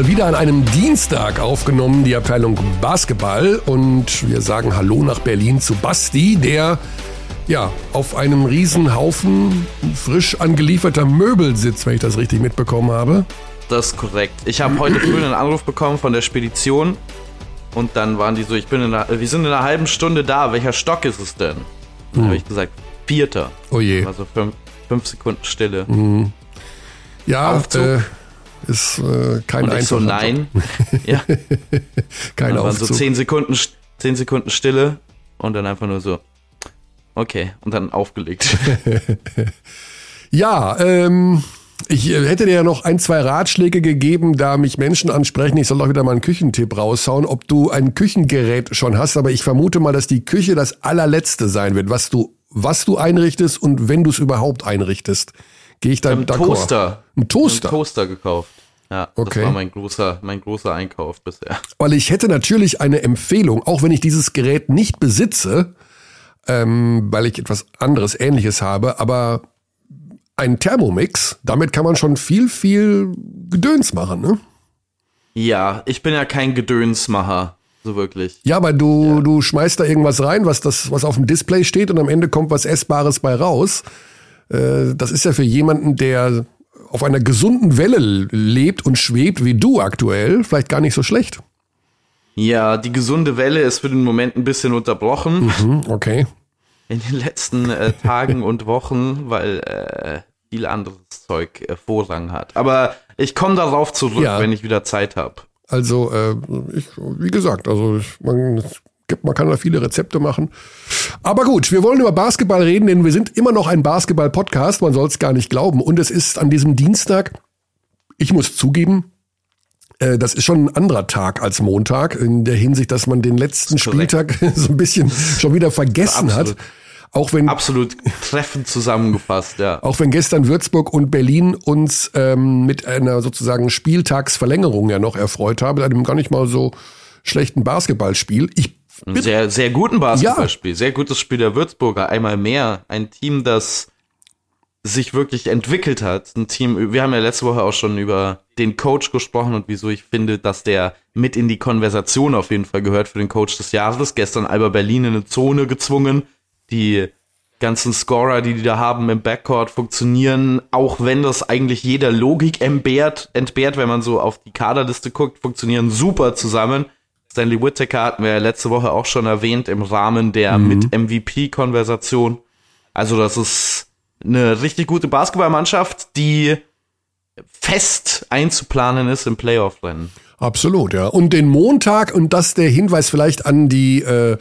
mal wieder an einem Dienstag aufgenommen, die Abteilung Basketball. Und wir sagen Hallo nach Berlin zu Basti, der ja auf einem Riesenhaufen frisch angelieferter Möbel sitzt, wenn ich das richtig mitbekommen habe. Das ist korrekt. Ich habe heute früh einen Anruf bekommen von der Spedition und dann waren die so, ich bin in einer, wir sind in einer halben Stunde da, welcher Stock ist es denn? Dann habe ich gesagt, vierter. Oh je. Also fünf, fünf Sekunden Stille. Ja, Aufzug. äh, ist äh, kein Und ich so, nein. ja, Kein dann waren so zehn Sekunden, zehn Sekunden Stille und dann einfach nur so, okay, und dann aufgelegt. Ja, ähm, ich äh, hätte dir ja noch ein, zwei Ratschläge gegeben, da mich Menschen ansprechen. Ich soll doch wieder mal einen Küchentipp raushauen, ob du ein Küchengerät schon hast. Aber ich vermute mal, dass die Küche das allerletzte sein wird, was du, was du einrichtest und wenn du es überhaupt einrichtest. Gehe ich da Ein? Toaster. Ein Toaster. Ein Toaster gekauft. Ja, Okay. das war mein großer, mein großer Einkauf bisher. Weil ich hätte natürlich eine Empfehlung, auch wenn ich dieses Gerät nicht besitze, ähm, weil ich etwas anderes Ähnliches habe, aber ein Thermomix, damit kann man schon viel, viel Gedöns machen, ne? Ja, ich bin ja kein Gedönsmacher, so wirklich. Ja, aber du, du schmeißt da irgendwas rein, was das, was auf dem Display steht und am Ende kommt was Essbares bei raus. Äh, das ist ja für jemanden, der auf einer gesunden Welle lebt und schwebt, wie du aktuell, vielleicht gar nicht so schlecht. Ja, die gesunde Welle ist für den Moment ein bisschen unterbrochen Hm, okay. in den letzten äh, Tagen und Wochen, weil äh, viel anderes Zeug äh, Vorrang hat. Aber ich komme darauf zurück, Ja. wenn ich wieder Zeit habe. Also, äh, ich, wie gesagt, also ich, man, man kann da viele Rezepte machen. Aber gut, wir wollen über Basketball reden, denn wir sind immer noch ein Basketball-Podcast, man soll es gar nicht glauben. Und es ist an diesem Dienstag, ich muss zugeben, äh, das ist schon ein anderer Tag als Montag, in der Hinsicht, dass man den letzten. Spieltag so ein bisschen schon wieder vergessen hat. Absolut. Auch wenn, Absolut treffend zusammengefasst, ja. auch wenn gestern Würzburg und Berlin uns ähm, mit einer sozusagen Spieltagsverlängerung ja noch erfreut haben, einem gar nicht mal so schlechten Basketballspiel. Ich Ein sehr, sehr guten Basketballspiel. Sehr gutes Spiel der Würzburger. Einmal mehr. Ein Team, das sich wirklich entwickelt hat. Ein Team, wir haben ja letzte Woche auch schon über den Coach gesprochen und wieso ich finde, dass der mit in die Konversation auf jeden Fall gehört für den Coach des Jahres. Gestern Alba Berlin in eine Zone gezwungen. Die ganzen Scorer, die die da haben im Backcourt, funktionieren, auch wenn das eigentlich jeder Logik entbehrt, entbehrt, wenn man so auf die Kaderliste guckt, funktionieren super zusammen. Stanley Whittaker hatten wir ja letzte Woche auch schon erwähnt im Rahmen der mit MVP-Konversation. Also das ist eine richtig gute Basketballmannschaft, die fest einzuplanen ist im Playoff-Rennen. absolut, ja. Und den Montag, und das der Hinweis vielleicht an die äh,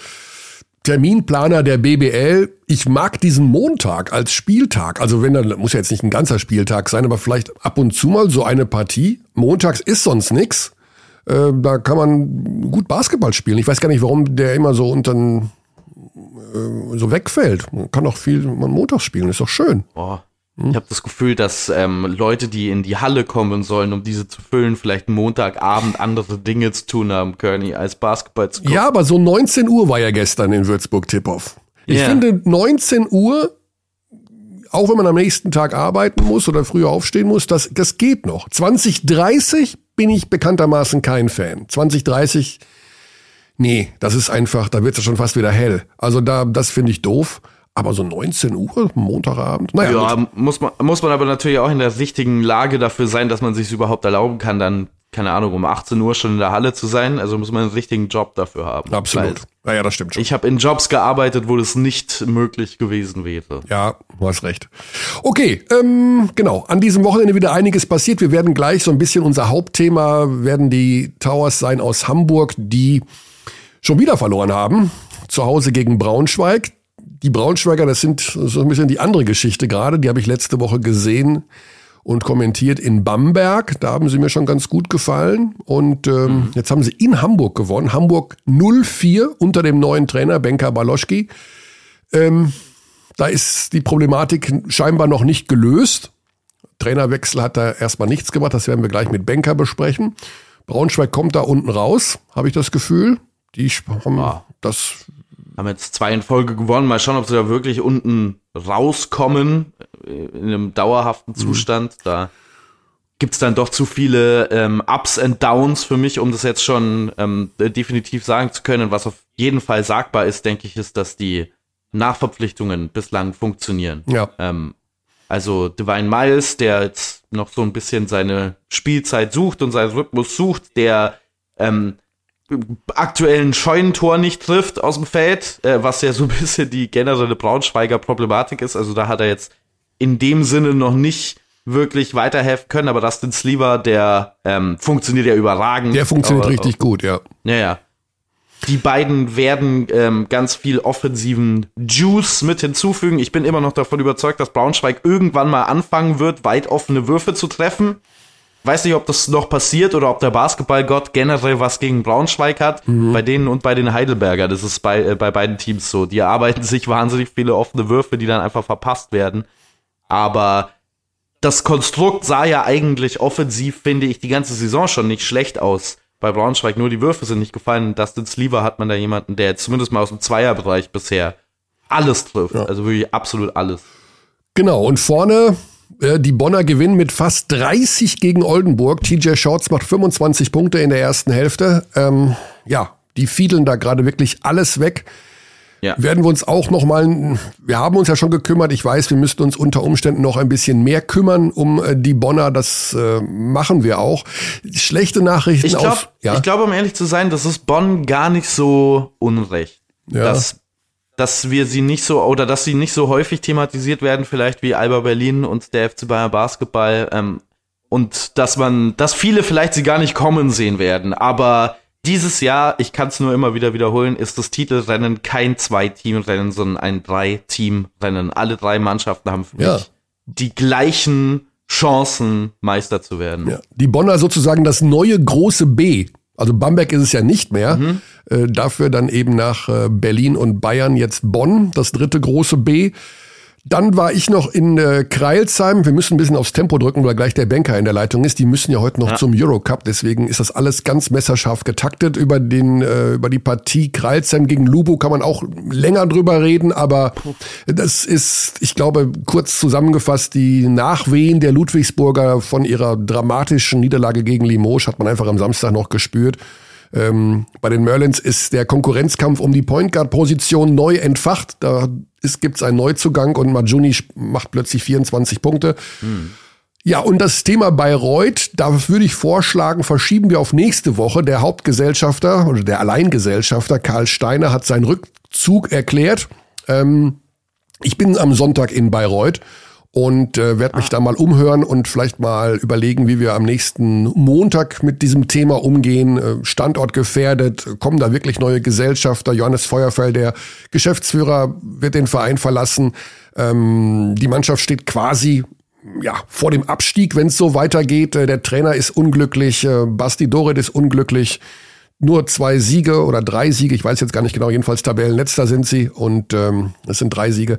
Terminplaner der BBL, ich mag diesen Montag als Spieltag. Also wenn dann muss ja jetzt nicht ein ganzer Spieltag sein, aber vielleicht ab und zu mal so eine Partie. Montags ist sonst nix. Äh, da kann man gut Basketball spielen. Ich weiß gar nicht, warum der immer so unter äh, so wegfällt. Man kann doch viel man montags spielen, ist doch schön. Boah. Ich habe das Gefühl, dass ähm, Leute, die in die Halle kommen sollen, um diese zu füllen, vielleicht Montagabend andere Dinge zu tun haben, Kearney, als Basketball zu gucken. Ja, aber so 19 Uhr war ja gestern in Würzburg Tip-Off. Ich Ja. finde 19 Uhr, auch wenn man am nächsten Tag arbeiten muss oder früher aufstehen muss, das, das geht noch. 2030 bin ich bekanntermaßen kein Fan. 2030, nee, das ist einfach, da wird es ja schon fast wieder hell. Also da, das finde ich doof. Aber so 19 Uhr, Montagabend, naja. Ja, muss man, muss man aber natürlich auch in der richtigen Lage dafür sein, dass man sich überhaupt erlauben kann, dann, keine Ahnung, um 18 Uhr schon in der Halle zu sein. Also muss man einen richtigen Job dafür haben. absolut. Naja, das stimmt schon. Ich habe in Jobs gearbeitet, wo das nicht möglich gewesen wäre. Ja, du hast recht. Okay, ähm, genau. An diesem Wochenende wieder einiges passiert. Wir werden gleich so ein bisschen unser Hauptthema werden die Towers sein aus Hamburg, die schon wieder verloren haben. Zu Hause gegen Braunschweig. Die Braunschweiger, das sind so ein bisschen die andere Geschichte gerade. Die habe ich letzte Woche gesehen und kommentiert in Bamberg. Da haben sie mir schon ganz gut gefallen. Und ähm, jetzt haben sie in Hamburg gewonnen. Hamburg 04 unter dem neuen Trainer Benka Baloschki. Da ist die Problematik scheinbar noch nicht gelöst. Trainerwechsel hat da erstmal nichts gemacht, das werden wir gleich mit Benker besprechen. Braunschweig kommt da unten raus, habe ich das Gefühl. Die haben Ah. das Haben jetzt zwei in Folge gewonnen. Mal schauen, ob sie da wirklich unten rauskommen äh, in einem dauerhaften Zustand. Da gibt es dann doch zu viele ähm, Ups and Downs für mich, um das jetzt schon ähm, definitiv sagen zu können. Was auf jeden Fall sagbar ist, denke ich, ist, dass die Nachverpflichtungen bislang funktionieren. Ja. Ähm, also Divine Miles, der jetzt noch so ein bisschen seine Spielzeit sucht und seinen Rhythmus sucht, der ähm, aktuellen Scheunentor nicht trifft aus dem Feld, äh, was ja so ein bisschen die generelle Braunschweiger Problematik ist. Also da hat er jetzt in dem Sinne noch nicht wirklich weiterhelfen können, aber Dustin Sleever, der ähm, funktioniert ja überragend. Der funktioniert aber, richtig gut, ja. Ja, ja. Die beiden werden ähm, ganz viel offensiven Juice mit hinzufügen. Ich bin immer noch davon überzeugt, dass Braunschweig irgendwann mal anfangen wird, weit offene Würfe zu treffen. Weiß nicht, ob das noch passiert oder ob der Basketballgott generell was gegen Braunschweig hat. Mhm. Bei denen und bei den Heidelberger. Das ist bei, äh, bei beiden Teams so. Die erarbeiten sich wahnsinnig viele offene Würfe, die dann einfach verpasst werden. Aber das Konstrukt sah ja eigentlich offensiv, finde ich, die ganze Saison schon nicht schlecht aus bei Braunschweig. Nur die Würfe sind nicht gefallen. Dustin Sleever hat man da jemanden, der zumindest mal aus dem Zweierbereich bisher alles trifft. Ja. Also wirklich absolut alles. Genau. Und vorne die Bonner gewinnen mit fast 30 gegen Oldenburg. TJ Shorts macht 25 Punkte in der ersten Hälfte. Ähm, ja, die fiedeln da gerade wirklich alles weg. Ja. Werden wir uns auch noch mal, wir haben uns ja schon gekümmert. Ich weiß, wir müssten uns unter Umständen noch ein bisschen mehr kümmern um äh, die Bonner. Das äh, machen wir auch. Schlechte Nachrichten. Ich glaube, ja? ich glaube, um ehrlich zu sein, das ist Bonn gar nicht so unrecht. Ja. Dass, dass wir sie nicht so, oder dass sie nicht so häufig thematisiert werden, vielleicht wie Alba Berlin und der FC Bayern Basketball. Ähm, und dass man, dass viele vielleicht sie gar nicht kommen sehen werden. Aber dieses Jahr, ich kann es nur immer wieder wiederholen, ist das Titelrennen kein Zwei-Team-Rennen, sondern ein Drei-Team-Rennen. Alle drei Mannschaften haben für ja. mich die gleichen Chancen, Meister zu werden. Ja. Die Bonner sozusagen das neue große B. Also Bamberg ist es ja nicht mehr. Mhm. Äh, dafür dann eben nach äh, Berlin und Bayern jetzt Bonn, das dritte große B. Dann war ich noch in äh, Kreilsheim. Wir müssen ein bisschen aufs Tempo drücken, weil gleich der Banker in der Leitung ist. Die müssen ja heute noch ja. zum Eurocup. Deswegen ist das alles ganz messerscharf getaktet. Über den äh, über die Partie Kreilsheim gegen Lubo kann man auch länger drüber reden. Aber das ist, ich glaube, kurz zusammengefasst, die Nachwehen der Ludwigsburger von ihrer dramatischen Niederlage gegen Limoges hat man einfach am Samstag noch gespürt. Ähm, bei den Merlins ist der Konkurrenzkampf um die Point Guard Position neu entfacht. Da gibt es einen Neuzugang und Majuni macht plötzlich 24 Punkte. Hm. Ja, und das Thema Bayreuth, da würde ich vorschlagen, verschieben wir auf nächste Woche. Der Hauptgesellschafter oder der Alleingesellschafter Karl Steiner hat seinen Rückzug erklärt. Ähm, ich bin am Sonntag in Bayreuth und äh, werde mich ah. da mal umhören und vielleicht mal überlegen, wie wir am nächsten Montag mit diesem Thema umgehen. Äh, Standort gefährdet, kommen da wirklich neue Gesellschafter. Johannes Feuerfeld, der Geschäftsführer, wird den Verein verlassen. Ähm, die Mannschaft steht quasi ja, vor dem Abstieg, wenn es so weitergeht. Äh, der Trainer ist unglücklich, äh, Basti Dorit ist unglücklich. Nur zwei Siege oder drei Siege, ich weiß jetzt gar nicht genau, jedenfalls Tabellenletzter sind sie und ähm, es sind drei Siege.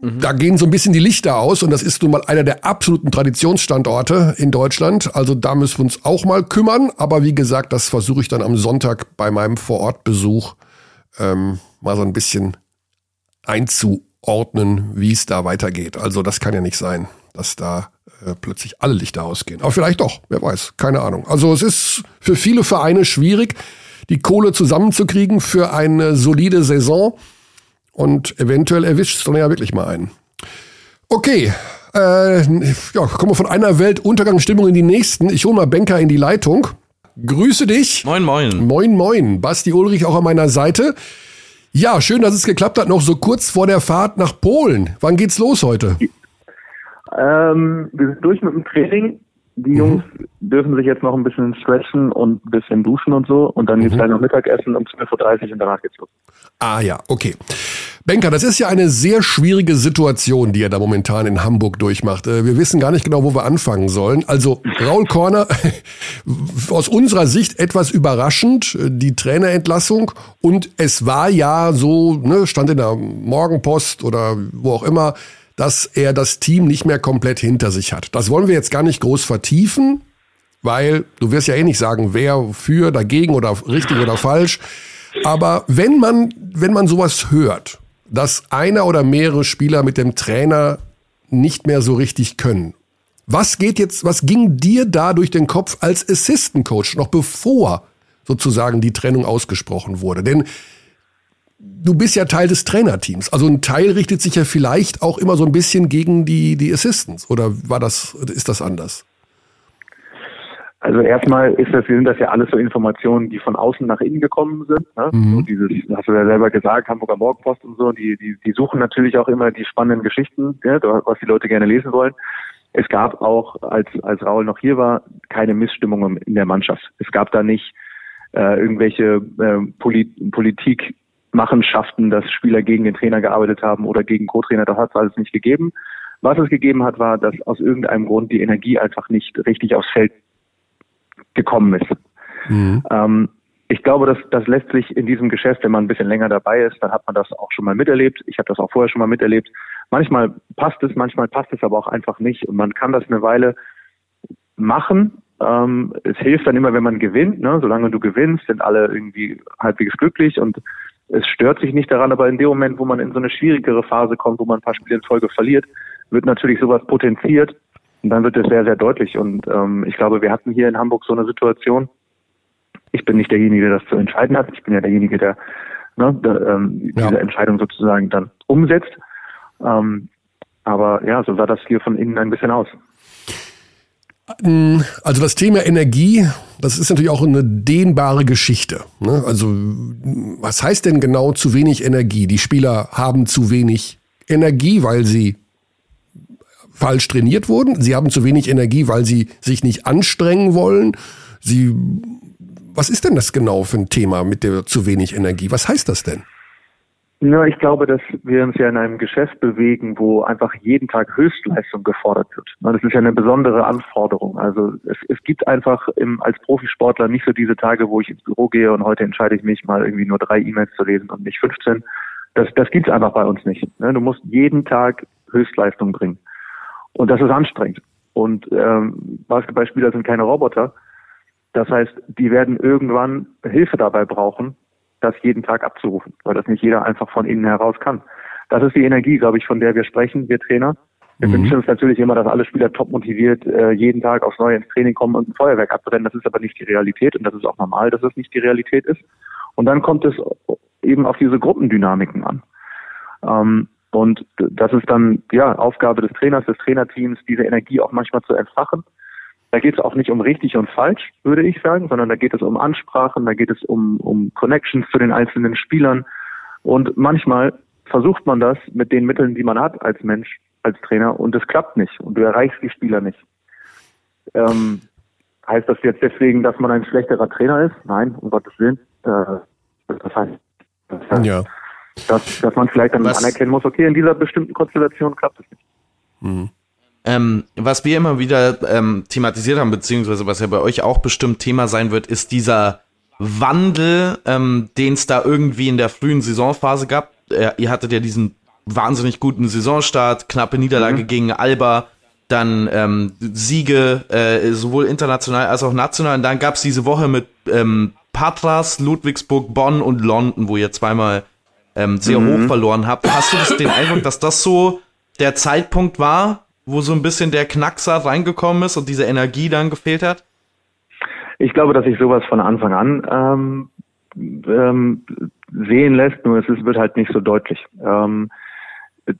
Mhm. Da gehen so ein bisschen die Lichter aus und das ist nun mal einer der absoluten Traditionsstandorte in Deutschland. Also da müssen wir uns auch mal kümmern. Aber wie gesagt, das versuche ich dann am Sonntag bei meinem Vorortbesuch ähm, mal so ein bisschen einzuordnen, wie es da weitergeht. Also das kann ja nicht sein, dass da äh, plötzlich alle Lichter ausgehen. Aber vielleicht doch, wer weiß, keine Ahnung. Also es ist für viele Vereine schwierig, die Kohle zusammenzukriegen für eine solide Saison. Und eventuell erwischt es dann ja wirklich mal einen. Okay, äh, ja, kommen wir von einer Weltuntergangsstimmung in die nächsten. Ich hole mal Banker in die Leitung. Grüße dich. Moin, moin. Moin, moin. Basti Ulrich auch an meiner Seite. Ja, schön, dass es geklappt hat, noch so kurz vor der Fahrt nach Polen. Wann geht's los heute? Ähm, wir sind durch mit dem Training. Die mhm. Jungs dürfen sich jetzt noch ein bisschen stretchen und ein bisschen duschen und so. Und dann mhm. geht's halt noch Mittagessen um 12.30 Uhr und danach geht's los. Ah ja, okay. Benker, das ist ja eine sehr schwierige Situation, die er da momentan in Hamburg durchmacht. Äh, wir wissen gar nicht genau, wo wir anfangen sollen. Also Raul Korner, aus unserer Sicht etwas überraschend, äh, die Trainerentlassung. Und es war ja so, ne, stand in der Morgenpost oder wo auch immer, dass er das Team nicht mehr komplett hinter sich hat. Das wollen wir jetzt gar nicht groß vertiefen, weil du wirst ja eh nicht sagen, wer für, dagegen oder richtig oder falsch. Aber wenn man, wenn man sowas hört, dass einer oder mehrere Spieler mit dem Trainer nicht mehr so richtig können. Was geht jetzt, was ging dir da durch den Kopf als Assistant Coach, noch bevor sozusagen die Trennung ausgesprochen wurde? Denn du bist ja Teil des Trainerteams. Also ein Teil richtet sich ja vielleicht auch immer so ein bisschen gegen die, die Assistants. Oder war das, ist das anders? Also erstmal ist das, sind das ja alles so Informationen, die von außen nach innen gekommen sind. Ne? Mhm. Und dieses, hast du ja selber gesagt, Hamburger Morgenpost und so, die, die, die suchen natürlich auch immer die spannenden Geschichten, ja, was die Leute gerne lesen wollen. Es gab auch, als, als Raul noch hier war, keine Missstimmung in der Mannschaft. Es gab da nicht äh, irgendwelche äh, Polit Politikmachenschaften, dass Spieler gegen den Trainer gearbeitet haben oder gegen Co-Trainer. Das hat es alles nicht gegeben. Was es gegeben hat, war, dass aus irgendeinem Grund die Energie einfach nicht richtig aufs Feld gekommen ist. Mhm. Ähm, ich glaube, dass das lässt sich in diesem Geschäft, wenn man ein bisschen länger dabei ist, dann hat man das auch schon mal miterlebt. Ich habe das auch vorher schon mal miterlebt. Manchmal passt es, manchmal passt es aber auch einfach nicht. Und man kann das eine Weile machen. Ähm, es hilft dann immer, wenn man gewinnt. Ne? Solange du gewinnst, sind alle irgendwie halbwegs glücklich und es stört sich nicht daran. Aber in dem Moment, wo man in so eine schwierigere Phase kommt, wo man ein paar Spiele in Folge verliert, wird natürlich sowas potenziert. Und dann wird es sehr, sehr deutlich. Und ähm, ich glaube, wir hatten hier in Hamburg so eine Situation. Ich bin nicht derjenige, der das zu entscheiden hat. Ich bin ja derjenige, der, ne, der ähm, ja. diese Entscheidung sozusagen dann umsetzt. Ähm, aber ja, so sah das hier von innen ein bisschen aus. Ähm, also das Thema Energie, das ist natürlich auch eine dehnbare Geschichte. Ne? Also was heißt denn genau zu wenig Energie? Die Spieler haben zu wenig Energie, weil sie falsch trainiert wurden. Sie haben zu wenig Energie, weil sie sich nicht anstrengen wollen. Sie, was ist denn das genau für ein Thema mit der zu wenig Energie? Was heißt das denn? Ja, ich glaube, dass wir uns ja in einem Geschäft bewegen, wo einfach jeden Tag Höchstleistung gefordert wird. Das ist ja eine besondere Anforderung. Also es, es gibt einfach im, als Profisportler nicht so diese Tage, wo ich ins Büro gehe und heute entscheide ich mich mal irgendwie nur drei E-Mails zu lesen und nicht 15. Das, das gibt's einfach bei uns nicht. Ne? Du musst jeden Tag Höchstleistung bringen. Und das ist anstrengend. Und ähm, Basketballspieler sind keine Roboter. Das heißt, die werden irgendwann Hilfe dabei brauchen, das jeden Tag abzurufen, weil das nicht jeder einfach von innen heraus kann. Das ist die Energie, glaube ich, von der wir sprechen, wir Trainer. Wir mhm. wünschen uns natürlich immer, dass alle Spieler top motiviert äh, jeden Tag aufs Neue ins Training kommen und ein Feuerwerk abbrennen. Das ist aber nicht die Realität und das ist auch normal, dass es nicht die Realität ist. Und dann kommt es eben auf diese Gruppendynamiken an. Ähm, und das ist dann ja Aufgabe des Trainers, des Trainerteams, diese Energie auch manchmal zu entfachen da geht es auch nicht um richtig und falsch, würde ich sagen, sondern da geht es um Ansprachen, da geht es um, um Connections zu den einzelnen Spielern. Und manchmal versucht man das mit den Mitteln, die man hat als Mensch, als Trainer, und es klappt nicht und du erreichst die Spieler nicht. Ähm, heißt das jetzt deswegen, dass man ein schlechterer Trainer ist? Nein, um Gottes Willen. Äh, das heißt, das heißt ja. Dass, dass man vielleicht dann Was? anerkennen muss, okay, in dieser bestimmten Konstellation klappt es nicht. Mhm. Ähm, was wir immer wieder ähm, thematisiert haben, beziehungsweise was ja bei euch auch bestimmt Thema sein wird, ist dieser Wandel, ähm, den es da irgendwie in der frühen Saisonphase gab. Äh, ihr hattet ja diesen wahnsinnig guten Saisonstart, knappe Niederlage mhm. gegen Alba, dann ähm, Siege äh, sowohl international als auch national. Und dann gab es diese Woche mit ähm, Patras, Ludwigsburg, Bonn und London, wo ihr zweimal ähm, sehr mhm. hoch verloren habt. Hast du das, den Eindruck, dass das so der Zeitpunkt war, wo so ein bisschen der Knackser reingekommen ist und diese Energie dann gefehlt hat? Ich glaube, dass sich sowas von Anfang an ähm, ähm, sehen lässt, nur es ist, wird halt nicht so deutlich. Ähm,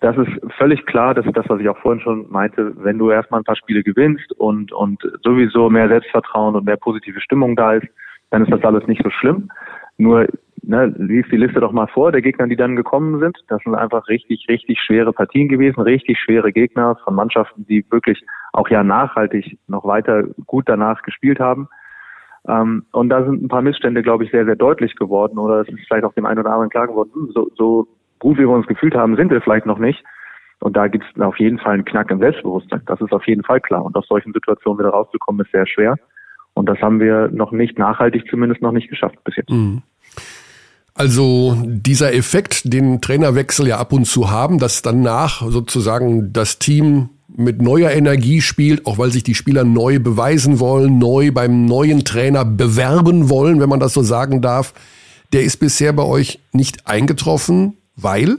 das ist völlig klar, das ist das, was ich auch vorhin schon meinte, wenn du erstmal ein paar Spiele gewinnst und, und sowieso mehr Selbstvertrauen und mehr positive Stimmung da ist, dann ist das alles nicht so schlimm. Nur ne, lies die Liste doch mal vor, der Gegner, die dann gekommen sind. Das sind einfach richtig, richtig schwere Partien gewesen, richtig schwere Gegner von Mannschaften, die wirklich auch ja nachhaltig noch weiter gut danach gespielt haben. Ähm, und da sind ein paar Missstände, glaube ich, sehr, sehr deutlich geworden oder es ist vielleicht auch dem einen oder anderen klar geworden, hm, so, so gut wie wir uns gefühlt haben, sind wir vielleicht noch nicht. Und da gibt es auf jeden Fall einen Knack im Selbstbewusstsein. Das ist auf jeden Fall klar. Und aus solchen Situationen wieder rauszukommen, ist sehr schwer. Und das haben wir noch nicht nachhaltig zumindest noch nicht geschafft bis jetzt. Mhm. Also dieser Effekt, den Trainerwechsel ja ab und zu haben, dass danach sozusagen das Team mit neuer Energie spielt, auch weil sich die Spieler neu beweisen wollen, neu beim neuen Trainer bewerben wollen, wenn man das so sagen darf, der ist bisher bei euch nicht eingetroffen, weil?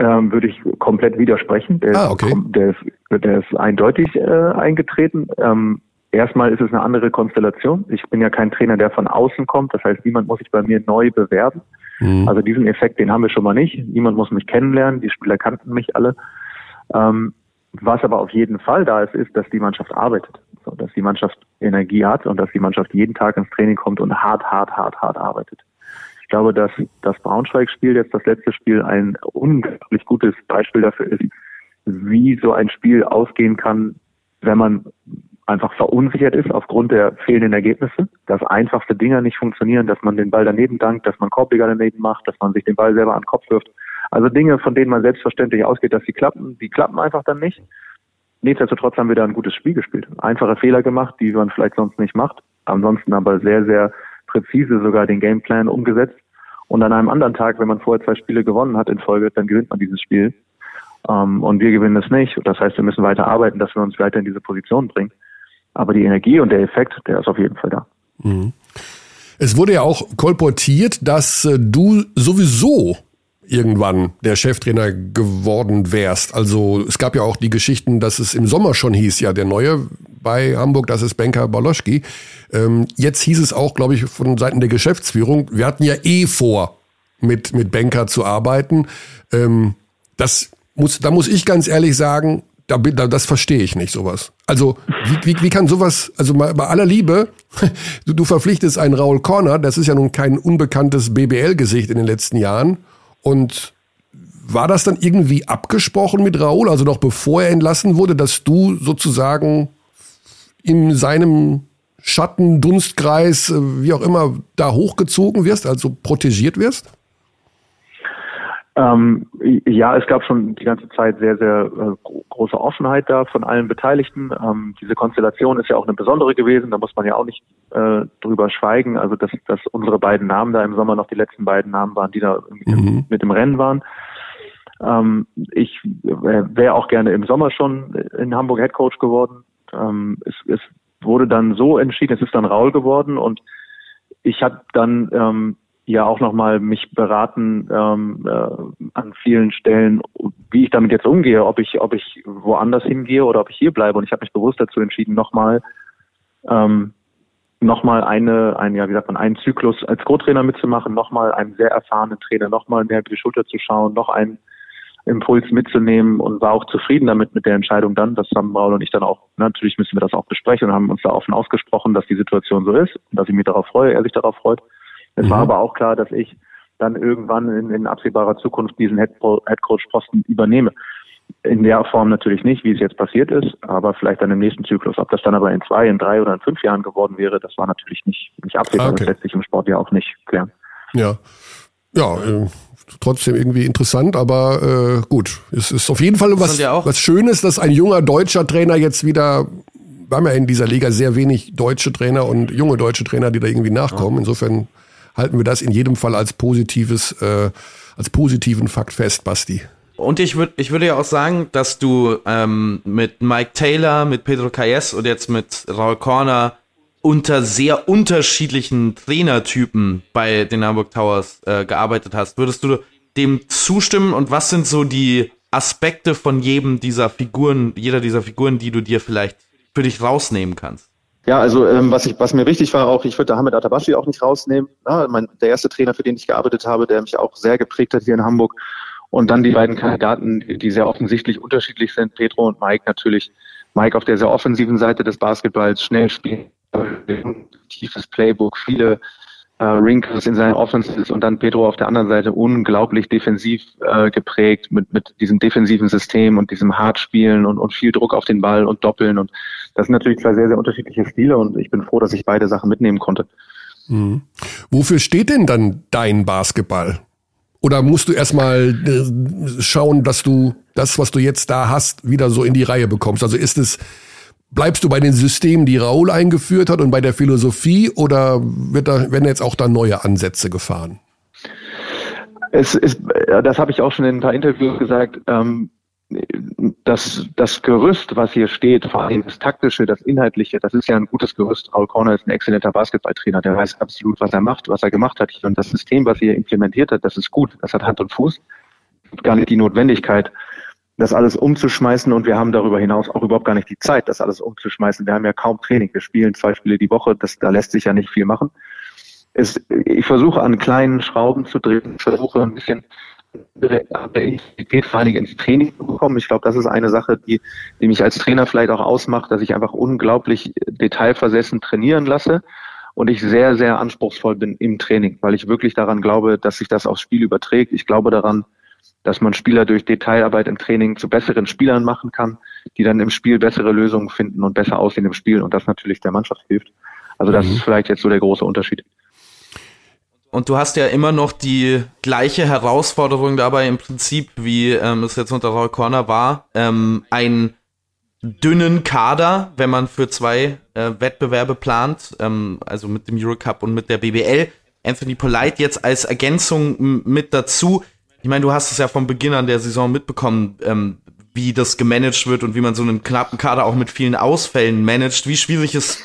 ähm, würde ich komplett widersprechen. Der, ah, okay. ist, der, ist, der ist eindeutig äh, eingetreten. Ähm, erstmal ist es eine andere Konstellation. Ich bin ja kein Trainer, der von außen kommt. Das heißt, niemand muss sich bei mir neu bewerben. Mhm. Also diesen Effekt, den haben wir schon mal nicht. Niemand muss mich kennenlernen. Die Spieler kannten mich alle. Ähm, was aber auf jeden Fall da ist, ist, dass die Mannschaft arbeitet. So, dass die Mannschaft Energie hat und dass die Mannschaft jeden Tag ins Training kommt und hart, hart, hart, hart arbeitet. Ich glaube, dass das Braunschweig-Spiel, jetzt das letzte Spiel, ein unglaublich gutes Beispiel dafür ist, wie so ein Spiel ausgehen kann, wenn man einfach verunsichert ist aufgrund der fehlenden Ergebnisse, dass einfachste Dinge nicht funktionieren, dass man den Ball daneben dankt, dass man Korbleger daneben macht, dass man sich den Ball selber an den Kopf wirft. Also Dinge, von denen man selbstverständlich ausgeht, dass sie klappen, die klappen einfach dann nicht. Nichtsdestotrotz haben wir da ein gutes Spiel gespielt. Einfache Fehler gemacht, die man vielleicht sonst nicht macht. Ansonsten aber sehr, sehr präzise sogar den Gameplan umgesetzt. Und an einem anderen Tag, wenn man vorher zwei Spiele gewonnen hat in Folge, dann gewinnt man dieses Spiel. Ähm, und wir gewinnen es nicht. Das heißt, wir müssen weiter arbeiten, dass wir uns weiter in diese Position bringen. Aber die Energie und der Effekt, der ist auf jeden Fall da. Mhm. Es wurde ja auch kolportiert, dass äh, du sowieso irgendwann der Cheftrainer geworden wärst. Also es gab ja auch die Geschichten, dass es im Sommer schon hieß, ja, der neue bei Hamburg, das ist Benka Baloschki. Ähm, jetzt hieß es auch, glaube ich, von Seiten der Geschäftsführung, wir hatten ja eh vor, mit, mit Banker zu arbeiten. Ähm, das muss, da muss ich ganz ehrlich sagen, da, da, das verstehe ich nicht, sowas. Also, wie, wie, wie kann sowas, also bei aller Liebe, du, du verpflichtest einen Raul Corner, das ist ja nun kein unbekanntes BBL-Gesicht in den letzten Jahren. Und war das dann irgendwie abgesprochen mit Raul, also noch bevor er entlassen wurde, dass du sozusagen in seinem Schatten, Dunstkreis, äh, wie auch immer, da hochgezogen wirst, also protegiert wirst? Ähm, ja, es gab schon die ganze Zeit sehr, sehr äh, große Offenheit da von allen Beteiligten. Ähm, diese Konstellation ist ja auch eine besondere gewesen, da muss man ja auch nicht äh, drüber schweigen. Also dass, dass unsere beiden Namen da im Sommer noch die letzten beiden Namen waren, die da mhm. mit im Rennen waren. Ähm, ich wäre auch gerne im Sommer schon in Hamburg Head Coach geworden. Ähm, es, es wurde dann so entschieden, es ist dann Raul geworden und ich habe dann ähm, ja auch nochmal mich beraten ähm, äh, an vielen Stellen, wie ich damit jetzt umgehe, ob ich, ob ich woanders hingehe oder ob ich hier bleibe. Und ich habe mich bewusst dazu entschieden, nochmal ähm, nochmal eine, ein, ja, wie sagt man, einen Zyklus als Co-Trainer mitzumachen, nochmal einen sehr erfahrenen Trainer, nochmal mehr über die Schulter zu schauen, noch einen Impuls mitzunehmen und war auch zufrieden damit mit der Entscheidung dann, dass Sam Braul und ich dann auch, natürlich müssen wir das auch besprechen und haben uns da offen ausgesprochen, dass die Situation so ist und dass ich mich darauf freue, er sich darauf freut. Es mhm. war aber auch klar, dass ich dann irgendwann in, in absehbarer Zukunft diesen Headcoach-Posten übernehme. In der Form natürlich nicht, wie es jetzt passiert ist, aber vielleicht dann im nächsten Zyklus. Ob das dann aber in zwei, in drei oder in fünf Jahren geworden wäre, das war natürlich nicht, nicht absehbar. Okay. Das lässt sich im Sport ja auch nicht klären. Ja. Ja, äh, trotzdem irgendwie interessant, aber äh, gut. Es ist auf jeden Fall was, ja was Schönes, dass ein junger deutscher Trainer jetzt wieder wir haben ja in dieser Liga sehr wenig deutsche Trainer und junge deutsche Trainer, die da irgendwie nachkommen. Insofern halten wir das in jedem Fall als positives, äh, als positiven Fakt fest, Basti. Und ich würde ich würde ja auch sagen, dass du ähm, mit Mike Taylor, mit Pedro Calles und jetzt mit Raul Corner unter sehr unterschiedlichen Trainertypen bei den Hamburg Towers äh, gearbeitet hast. Würdest du dem zustimmen und was sind so die Aspekte von jedem dieser Figuren, jeder dieser Figuren, die du dir vielleicht für dich rausnehmen kannst? Ja, also ähm, was ich, was mir wichtig war, auch ich würde Hamid Atabashi auch nicht rausnehmen. Ja, mein, der erste Trainer, für den ich gearbeitet habe, der mich auch sehr geprägt hat hier in Hamburg. Und dann die beiden Kandidaten, die sehr offensichtlich unterschiedlich sind, Pedro und Mike natürlich. Mike auf der sehr offensiven Seite des Basketballs, schnell spielen, tiefes Playbook, viele äh, Wrinkles in seinen Offenses und dann Pedro auf der anderen Seite unglaublich defensiv äh, geprägt mit, mit diesem defensiven System und diesem Hardspielen und, und viel Druck auf den Ball und Doppeln. Und das sind natürlich zwei sehr, sehr unterschiedliche Stile und ich bin froh, dass ich beide Sachen mitnehmen konnte. Mhm. Wofür steht denn dann dein Basketball? Oder musst du erstmal äh, schauen, dass du das, was du jetzt da hast, wieder so in die Reihe bekommst? Also ist es Bleibst du bei den Systemen, die Raul eingeführt hat und bei der Philosophie oder wird da, werden jetzt auch da neue Ansätze gefahren? Es ist, das habe ich auch schon in ein paar Interviews gesagt. Ähm, das, das Gerüst, was hier steht, vor allem das taktische, das inhaltliche, das ist ja ein gutes Gerüst. Raul Corner ist ein exzellenter Basketballtrainer, der weiß absolut, was er macht, was er gemacht hat. Und das System, was er implementiert hat, das ist gut, das hat Hand und Fuß. gar nicht die Notwendigkeit, das alles umzuschmeißen und wir haben darüber hinaus auch überhaupt gar nicht die Zeit, das alles umzuschmeißen. Wir haben ja kaum Training. Wir spielen zwei Spiele die Woche, das, da lässt sich ja nicht viel machen. Es, ich versuche an kleinen Schrauben zu drehen, versuche ein bisschen Intensität vor allem ins Training bekommen. Ich glaube, das ist eine Sache, die, die mich als Trainer vielleicht auch ausmacht, dass ich einfach unglaublich detailversessen trainieren lasse und ich sehr, sehr anspruchsvoll bin im Training, weil ich wirklich daran glaube, dass sich das aufs Spiel überträgt. Ich glaube daran, dass man Spieler durch Detailarbeit im Training zu besseren Spielern machen kann, die dann im Spiel bessere Lösungen finden und besser aussehen im Spiel und das natürlich der Mannschaft hilft. Also das mhm. ist vielleicht jetzt so der große Unterschied. Und du hast ja immer noch die gleiche Herausforderung dabei im Prinzip, wie ähm, es jetzt unter Roy Corner war, ähm, einen dünnen Kader, wenn man für zwei äh, Wettbewerbe plant, ähm, also mit dem Eurocup und mit der BBL. Anthony Polite jetzt als Ergänzung mit dazu. Ich meine, du hast es ja von Beginn an der Saison mitbekommen, ähm, wie das gemanagt wird und wie man so einen knappen Kader auch mit vielen Ausfällen managt. Wie schwierig ist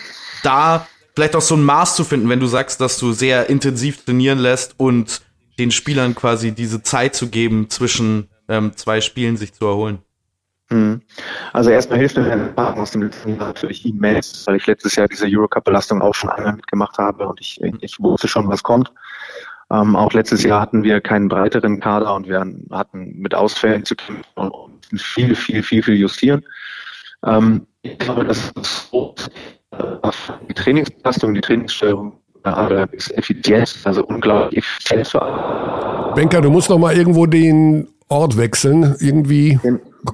da vielleicht auch so ein Maß zu finden, wenn du sagst, dass du sehr intensiv trainieren lässt und den Spielern quasi diese Zeit zu geben, zwischen ähm, zwei Spielen sich zu erholen? Mhm. Also erstmal hilft mir der Partner aus dem letzten Jahr natürlich immens, weil ich letztes Jahr diese Eurocup-Belastung auch schon einmal mitgemacht habe und ich, ich wusste schon, was kommt. Ähm, auch letztes Jahr hatten wir keinen breiteren Kader und wir hatten mit Ausfällen zu kämpfen und viel, viel, viel, viel justieren. Ähm, ich glaube, das ist so, die Trainingsbelastung, die Trainingssteuerung ist effizient, also unglaublich effizient. Benker, du musst noch mal irgendwo den Ort wechseln. Irgendwie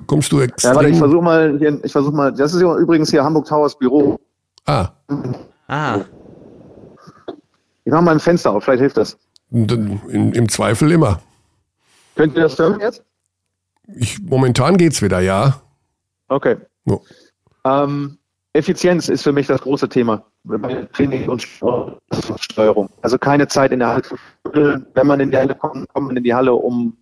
kommst du extrem. Ja, warte, ich versuche mal, hier, ich versuche mal, das ist übrigens hier Hamburg Towers Büro. Ah. Ah. Ich mache mal ein Fenster auf, vielleicht hilft das. In, Im Zweifel immer. Könnt ihr das hören jetzt? Ich, momentan geht's wieder, ja. Okay. Oh. Ähm, Effizienz ist für mich das große Thema bei Training und Steuerung. Also keine Zeit in der Halle. Wenn man in die Halle kommt, kommt man in die Halle, um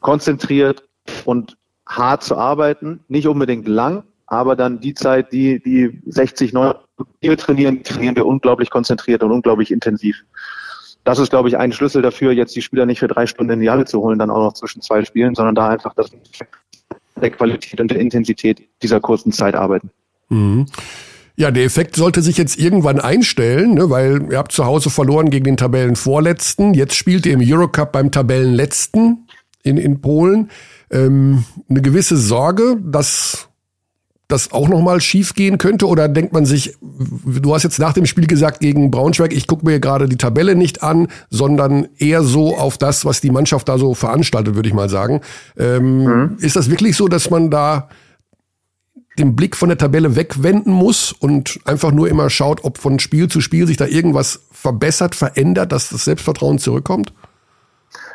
konzentriert und hart zu arbeiten. Nicht unbedingt lang, aber dann die Zeit, die, die 60, 90 die wir trainieren, trainieren wir unglaublich konzentriert und unglaublich intensiv. Das ist, glaube ich, ein Schlüssel dafür, jetzt die Spieler nicht für drei Stunden in die Halle zu holen, dann auch noch zwischen zwei Spielen, sondern da einfach das der Qualität und der Intensität dieser kurzen Zeit arbeiten. Mhm. Ja, der Effekt sollte sich jetzt irgendwann einstellen, ne, weil ihr habt zu Hause verloren gegen den Tabellenvorletzten. Jetzt spielt ihr im Eurocup beim Tabellenletzten in, in Polen. Ähm, eine gewisse Sorge, dass das auch nochmal schief gehen könnte? Oder denkt man sich, du hast jetzt nach dem Spiel gesagt gegen Braunschweig, ich gucke mir gerade die Tabelle nicht an, sondern eher so auf das, was die Mannschaft da so veranstaltet, würde ich mal sagen. Ähm, mhm. Ist das wirklich so, dass man da den Blick von der Tabelle wegwenden muss und einfach nur immer schaut, ob von Spiel zu Spiel sich da irgendwas verbessert, verändert, dass das Selbstvertrauen zurückkommt?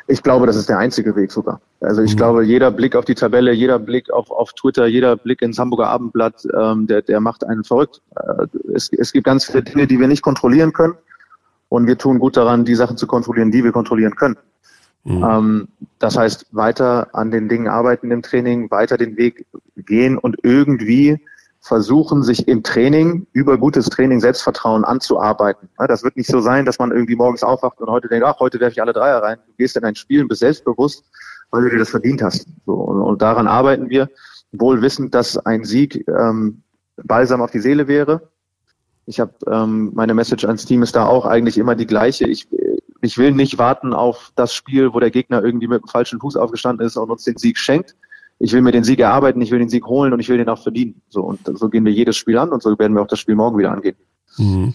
Ich glaube, das ist der einzige Weg sogar. Also ich mhm. glaube, jeder Blick auf die Tabelle, jeder Blick auf, auf Twitter, jeder Blick ins Hamburger Abendblatt, ähm, der, der macht einen verrückt. Äh, es, es gibt ganz viele Dinge, die wir nicht kontrollieren können. Und wir tun gut daran, die Sachen zu kontrollieren, die wir kontrollieren können. Mhm. Ähm, das heißt, weiter an den Dingen arbeiten im Training, weiter den Weg gehen und irgendwie versuchen, sich im Training über gutes Training Selbstvertrauen anzuarbeiten. Das wird nicht so sein, dass man irgendwie morgens aufwacht und heute denkt, ach, heute werfe ich alle Dreier rein. Du gehst in ein Spiel und bist selbstbewusst, weil du dir das verdient hast. So, und, daran arbeiten wir, wohl wissend, dass ein Sieg ähm, balsam auf die Seele wäre. Ich habe ähm, meine Message ans Team ist da auch eigentlich immer die gleiche. Ich, ich will nicht warten auf das Spiel, wo der Gegner irgendwie mit dem falschen Fuß aufgestanden ist und uns den Sieg schenkt. Ich will mir den Sieg erarbeiten, ich will den Sieg holen und ich will den auch verdienen. So und so gehen wir jedes Spiel an und so werden wir auch das Spiel morgen wieder angehen. Mhm.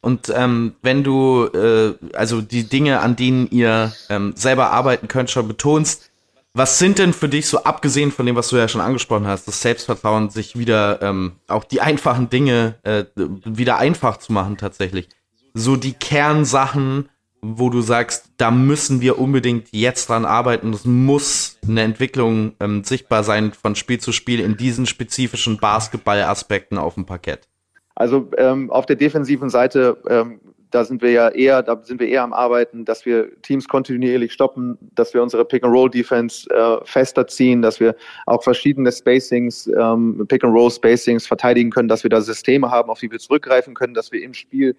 Und ähm, wenn du äh, also die Dinge, an denen ihr ähm, selber arbeiten könnt, schon betonst, was sind denn für dich so abgesehen von dem, was du ja schon angesprochen hast, das Selbstvertrauen, sich wieder ähm, auch die einfachen Dinge äh, wieder einfach zu machen tatsächlich? So die Kernsachen, wo du sagst, da müssen wir unbedingt jetzt dran arbeiten. Es muss eine Entwicklung ähm, sichtbar sein von Spiel zu Spiel in diesen spezifischen Basketball-Aspekten auf dem Parkett. Also ähm, auf der defensiven Seite, ähm, da sind wir ja eher, da sind wir eher am Arbeiten, dass wir Teams kontinuierlich stoppen, dass wir unsere Pick-and-Roll-Defense äh, fester ziehen, dass wir auch verschiedene Spacings, ähm, Pick-and-Roll-Spacings verteidigen können, dass wir da Systeme haben, auf die wir zurückgreifen können, dass wir im Spiel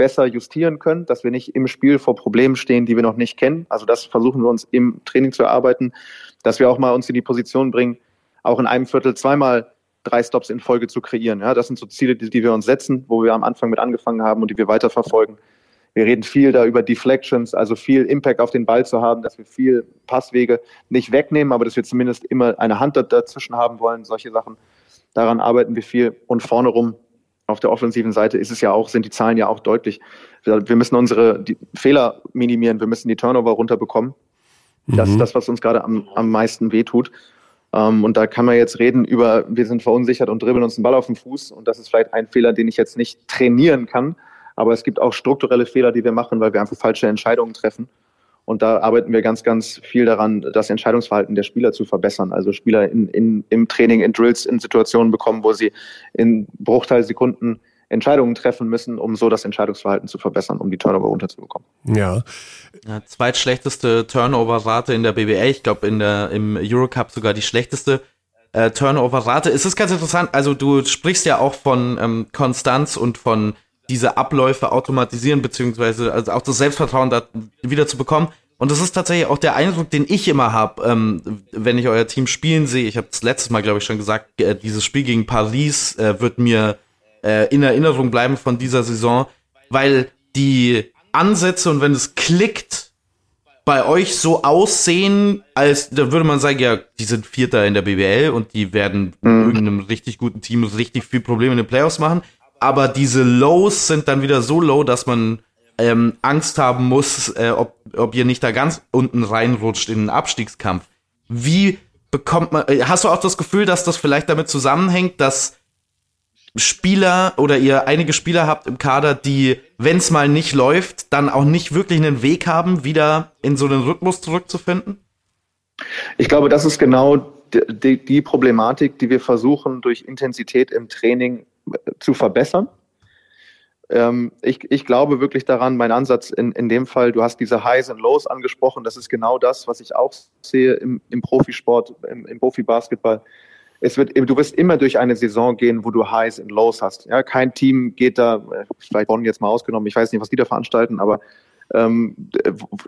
besser justieren können, dass wir nicht im Spiel vor Problemen stehen, die wir noch nicht kennen. Also das versuchen wir uns im Training zu erarbeiten, dass wir auch mal uns in die Position bringen, auch in einem Viertel zweimal drei Stops in Folge zu kreieren. Ja, das sind so Ziele, die, die wir uns setzen, wo wir am Anfang mit angefangen haben und die wir weiterverfolgen. Wir reden viel da über Deflections, also viel Impact auf den Ball zu haben, dass wir viel Passwege nicht wegnehmen, aber dass wir zumindest immer eine Hand dazwischen haben wollen, solche Sachen. Daran arbeiten wir viel. Und vorne rum auf der offensiven Seite ist es ja auch, sind die Zahlen ja auch deutlich. Wir müssen unsere Fehler minimieren, wir müssen die Turnover runterbekommen. Das mhm. ist das, was uns gerade am, am meisten wehtut. Um, ähm, und da kann man jetzt reden über, wir sind verunsichert und dribbeln uns den Ball auf den Fuß. Und das ist vielleicht ein Fehler, den ich jetzt nicht trainieren kann. Aber es gibt auch strukturelle Fehler, die wir machen, weil wir einfach falsche Entscheidungen treffen. Und da arbeiten wir ganz, ganz viel daran, das Entscheidungsverhalten der Spieler zu verbessern. Also Spieler in, in, im Training, in Drills, in Situationen bekommen, wo sie in Bruchteilsekunden Entscheidungen treffen müssen, um so das Entscheidungsverhalten zu verbessern, um die Turnover runterzubekommen. Ja. ja zweitschlechteste Turnover-Rate in der BBL, ich glaube in der im Eurocup sogar die schlechteste äh, Turnover-Rate. Es ist ganz interessant, also du sprichst ja auch von ähm, Konstanz und von diese Abläufe automatisieren, beziehungsweise also auch das Selbstvertrauen da wieder zu bekommen. Und das ist tatsächlich auch der Eindruck, den ich immer habe, ähm, wenn ich euer Team spielen sehe. Ich habe das letztes Mal, glaube ich, schon gesagt, äh, dieses Spiel gegen Paris äh, wird mir äh, in Erinnerung bleiben von dieser Saison, weil die Ansätze und wenn es klickt, bei euch so aussehen, als da würde man sagen, ja, die sind Vierter in der BWL und die werden mhm. irgendeinem richtig guten Team richtig viel Probleme in den Playoffs machen aber diese Lows sind dann wieder so low, dass man ähm, Angst haben muss, äh, ob, ob ihr nicht da ganz unten reinrutscht in den Abstiegskampf. Wie bekommt man, äh, hast du auch das Gefühl, dass das vielleicht damit zusammenhängt, dass Spieler oder ihr einige Spieler habt im Kader, die, wenn es mal nicht läuft, dann auch nicht wirklich einen Weg haben, wieder in so einen Rhythmus zurückzufinden? Ich glaube, das ist genau die, die Problematik, die wir versuchen, durch Intensität im Training zu verbessern. Ähm, ich, ich glaube wirklich daran, mein Ansatz in, in dem Fall, du hast diese Highs und Lows angesprochen, das ist genau das, was ich auch sehe im, im Profisport, im, im Profibasketball. Es wird, du wirst immer durch eine Saison gehen, wo du Highs und Lows hast. Ja, kein Team geht da, vielleicht Bonn jetzt mal ausgenommen, ich weiß nicht, was die da veranstalten, aber ähm,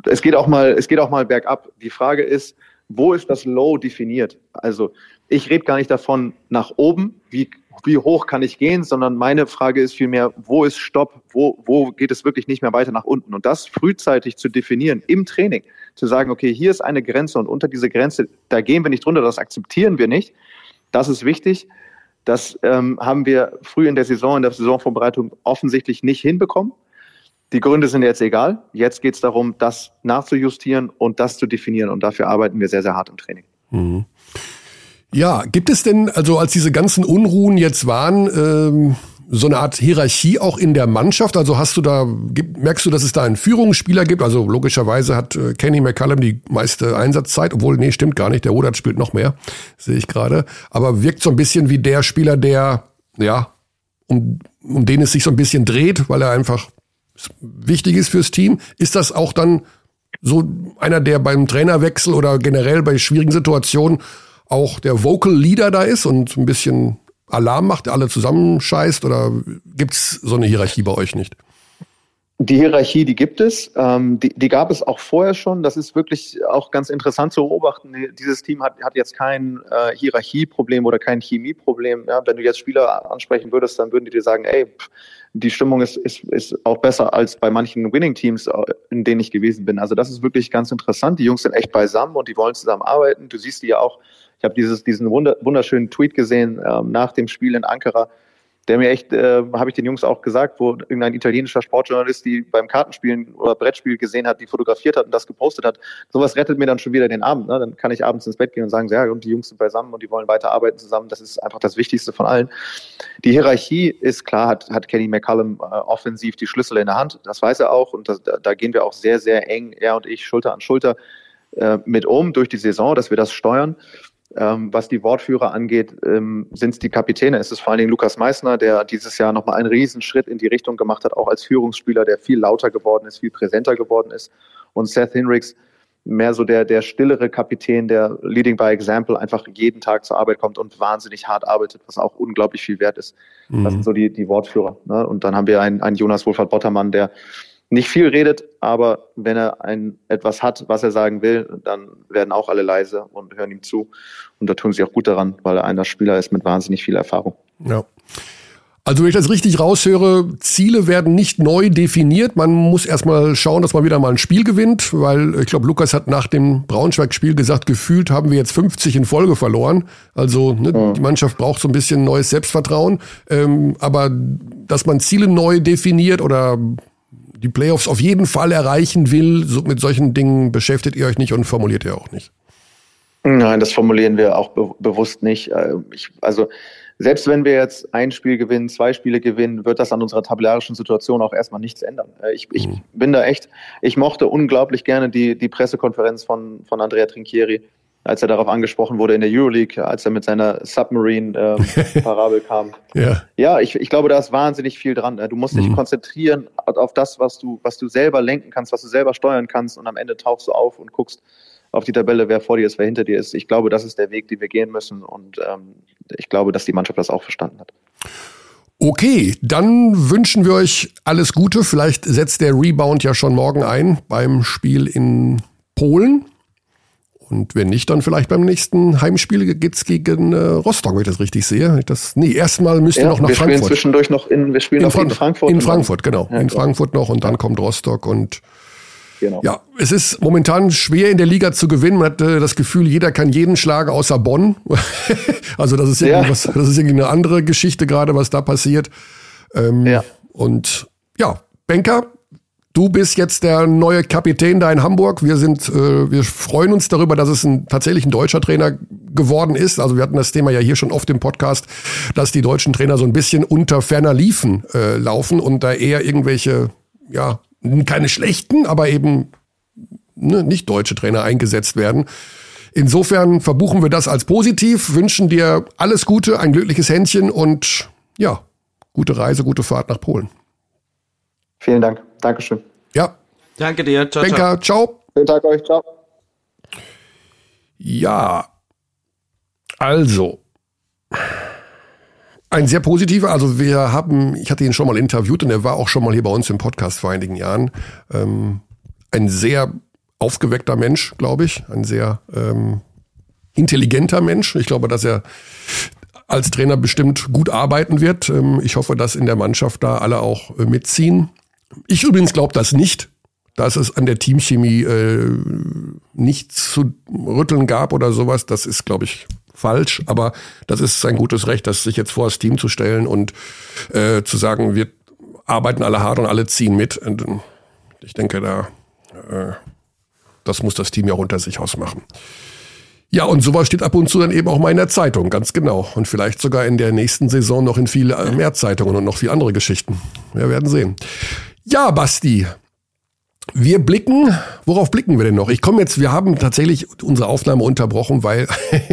es geht auch mal, es geht auch mal bergab. Die Frage ist, wo ist das Low definiert? Also ich rede gar nicht davon nach oben, wie wie hoch kann ich gehen, sondern meine Frage ist vielmehr, wo ist Stopp, wo, wo geht es wirklich nicht mehr weiter nach unten? Und das frühzeitig zu definieren im Training, zu sagen, okay, hier ist eine Grenze und unter diese Grenze, da gehen wir nicht drunter, das akzeptieren wir nicht. Das ist wichtig. Das ähm, haben wir früh in der Saison, in der Saisonvorbereitung offensichtlich nicht hinbekommen. Die Gründe sind jetzt egal. Jetzt geht es darum, das nachzujustieren und das zu definieren. Und dafür arbeiten wir sehr, sehr hart im Training. Mhm. Ja, gibt es denn, also als diese ganzen Unruhen jetzt waren, ähm, so eine Art Hierarchie auch in der Mannschaft? Also hast du da, merkst du, dass es da einen Führungsspieler gibt? Also logischerweise hat äh, Kenny McCallum die meiste Einsatzzeit, obwohl, nee, stimmt gar nicht, der Rodat spielt noch mehr, sehe ich gerade. Aber wirkt so ein bisschen wie der Spieler, der, ja, um, um den es sich so ein bisschen dreht, weil er einfach wichtig ist fürs Team. Ist das auch dann so einer, der beim Trainerwechsel oder generell bei schwierigen Situationen auch der Vocal Leader da ist und ein bisschen Alarm macht, alle zusammenscheißt? Oder gibt es so eine Hierarchie bei euch nicht? Die Hierarchie, die gibt es. Ähm, die, die, gab es auch vorher schon. Das ist wirklich auch ganz interessant zu beobachten. Dieses Team hat, hat jetzt kein äh, Hierarchieproblem oder kein Chemieproblem. Ja, wenn du jetzt Spieler ansprechen würdest, dann würden die dir sagen, ey, pff, die Stimmung ist, ist, ist auch besser als bei manchen Winning-Teams, äh, in denen ich gewesen bin. Also das ist wirklich ganz interessant. Die Jungs sind echt beisammen und die wollen zusammen arbeiten. Du siehst die ja auch ich habe dieses, diesen wunder, wunderschönen Tweet gesehen ähm, nach dem Spiel in Ankara, der mir echt, äh, habe ich den Jungs auch gesagt, wo irgendein italienischer Sportjournalist die beim Kartenspielen oder Brettspiel gesehen hat, die fotografiert hat und das gepostet hat. Sowas rettet mir dann schon wieder den Abend. Ne? Dann kann ich abends ins Bett gehen und sagen, ja, und die Jungs sind beisammen und die wollen weiter arbeiten zusammen. Das ist einfach das Wichtigste von allen. Die Hierarchie ist klar, hat, hat Kenny McCallum äh, offensiv die Schlüssel in der Hand. Das weiß er auch und das, da, da gehen wir auch sehr, sehr eng, er und ich, Schulter an Schulter äh, mit um durch die Saison, dass wir das steuern. Ähm, was die Wortführer angeht, ähm, sind es die Kapitäne. Es ist vor allen Dingen Lukas Meissner, der dieses Jahr nochmal einen Riesenschritt in die Richtung gemacht hat, auch als Führungsspieler, der viel lauter geworden ist, viel präsenter geworden ist. Und Seth Hinrichs, mehr so der, der stillere Kapitän, der Leading by Example einfach jeden Tag zur Arbeit kommt und wahnsinnig hart arbeitet, was auch unglaublich viel wert ist. Mhm. Das sind so die, die Wortführer. Ne? Und dann haben wir einen, einen Jonas Wohlfahrt Bottermann, der nicht viel redet, aber wenn er ein etwas hat, was er sagen will, dann werden auch alle leise und hören ihm zu. Und da tun sie auch gut daran, weil er einer Spieler ist mit wahnsinnig viel Erfahrung. Ja. Also wenn ich das richtig raushöre, Ziele werden nicht neu definiert. Man muss erstmal schauen, dass man wieder mal ein Spiel gewinnt, weil ich glaube, Lukas hat nach dem Braunschweig-Spiel gesagt, gefühlt haben wir jetzt 50 in Folge verloren. Also ne, ja. die Mannschaft braucht so ein bisschen neues Selbstvertrauen. Ähm, aber dass man Ziele neu definiert oder die Playoffs auf jeden Fall erreichen will, so mit solchen Dingen beschäftigt ihr euch nicht und formuliert ihr auch nicht. Nein, das formulieren wir auch be bewusst nicht. Äh, ich, also selbst wenn wir jetzt ein Spiel gewinnen, zwei Spiele gewinnen, wird das an unserer tabellarischen Situation auch erstmal nichts ändern. Äh, ich, ich mhm. bin da echt, ich mochte unglaublich gerne die, die Pressekonferenz von, von Andrea Trinchieri als er darauf angesprochen wurde in der Euroleague, als er mit seiner Submarine-Parabel ähm, kam. Ja, ja ich, ich glaube, da ist wahnsinnig viel dran. Du musst dich mhm. konzentrieren auf das, was du, was du selber lenken kannst, was du selber steuern kannst und am Ende tauchst du auf und guckst auf die Tabelle, wer vor dir ist, wer hinter dir ist. Ich glaube, das ist der Weg, den wir gehen müssen und ähm, ich glaube, dass die Mannschaft das auch verstanden hat. Okay, dann wünschen wir euch alles Gute. Vielleicht setzt der Rebound ja schon morgen ein beim Spiel in Polen. Und wenn nicht, dann vielleicht beim nächsten Heimspiel geht's gegen äh, Rostock, wenn ich das richtig sehe. Das, nee, erstmal müsst ihr ja, noch nach wir Frankfurt. Spielen zwischendurch noch in, wir spielen in, noch in Frankfurt. In Frankfurt, genau. Ja, in Frankfurt noch und dann kommt Rostock und Genau. Ja, es ist momentan schwer in der Liga zu gewinnen. Man hat äh, das Gefühl, jeder kann jeden schlagen außer Bonn. also das ist irgendwie ja. was, das ist irgendwie eine andere Geschichte gerade, was da passiert. Ähm, ja. Und ja, Banker, Du bist jetzt der neue Kapitän da in Hamburg. Wir sind, äh, wir freuen uns darüber, dass es ein, tatsächlich ein deutscher Trainer geworden ist. Also wir hatten das Thema ja hier schon oft im Podcast, dass die deutschen Trainer so ein bisschen unter ferner Liefen äh, laufen und da eher irgendwelche, ja, keine schlechten, aber eben ne, nicht deutsche Trainer eingesetzt werden. Insofern verbuchen wir das als positiv, wünschen dir alles Gute, ein glückliches Händchen und ja, gute Reise, gute Fahrt nach Polen. Vielen Dank. Dankeschön. Ja. Danke dir. Ciao, Benker, ciao. ciao. Schönen Tag euch. Ciao. Ja. Also. Ein sehr positiver, also wir haben, ich hatte ihn schon mal interviewt und er war auch schon mal hier bei uns im Podcast vor einigen Jahren. Ähm, ein sehr aufgeweckter Mensch, glaube ich. Ein sehr ähm, intelligenter Mensch. Ich glaube, dass er als Trainer bestimmt gut arbeiten wird. Ähm, ich hoffe, dass in der Mannschaft da alle auch äh, mitziehen. Ich übrigens glaube das nicht, dass es an der Teamchemie äh, nichts zu rütteln gab oder sowas. Das ist, glaube ich, falsch. Aber das ist sein gutes Recht, das sich jetzt vor das Team zu stellen und äh, zu sagen, wir arbeiten alle hart und alle ziehen mit. Und ich denke, da äh, das muss das Team ja unter sich ausmachen. Ja, und sowas steht ab und zu dann eben auch mal in der Zeitung, ganz genau. Und vielleicht sogar in der nächsten Saison noch in viel äh, mehr Zeitungen und noch viel andere Geschichten. Wir werden sehen. Ja, Basti. Wir blicken, worauf blicken wir denn noch? Ich komme jetzt, wir haben tatsächlich unsere Aufnahme unterbrochen, weil,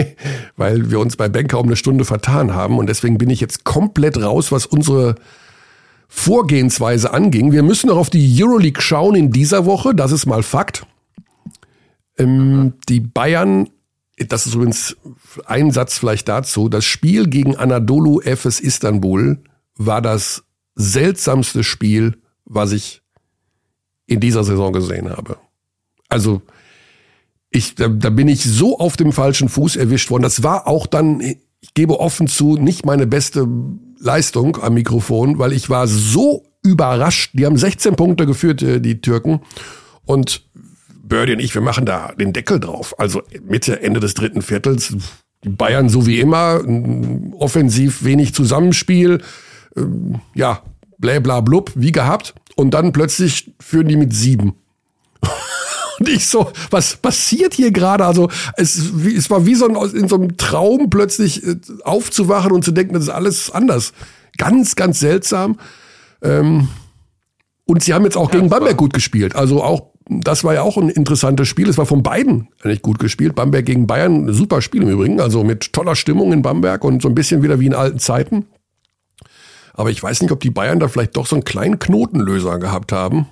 weil wir uns bei Banker um eine Stunde vertan haben und deswegen bin ich jetzt komplett raus, was unsere Vorgehensweise anging. Wir müssen noch auf die Euroleague schauen in dieser Woche, das ist mal Fakt. Ähm, die Bayern, das ist übrigens ein Satz vielleicht dazu, das Spiel gegen Anadolu Efes Istanbul war das seltsamste Spiel was ich in dieser Saison gesehen habe. Also ich, da, da bin ich so auf dem falschen Fuß erwischt worden. Das war auch dann, ich gebe offen zu, nicht meine beste Leistung am Mikrofon, weil ich war so überrascht. Die haben 16 Punkte geführt, äh, die Türken. Und Birdie und ich, wir machen da den Deckel drauf. Also Mitte, Ende des dritten Viertels, die Bayern so wie immer, offensiv wenig Zusammenspiel. Ähm, ja, bla bla blub, wie gehabt. Und dann plötzlich führen die mit sieben. Und ich so, was passiert hier gerade? Also es, es war wie so ein, in so einem Traum plötzlich äh, aufzuwachen und zu denken, das ist alles anders. Ganz, ganz seltsam. Ähm, und sie haben jetzt auch ja, gegen Bamberg gut gespielt. Also auch, das war ja auch ein interessantes Spiel. Es war von beiden eigentlich gut gespielt. Bamberg gegen Bayern, ein super Spiel im Übrigen. Also mit toller Stimmung in Bamberg und so ein bisschen wieder wie in alten Zeiten. Aber ich weiß nicht, ob die Bayern da vielleicht doch so einen kleinen Knotenlöser gehabt haben.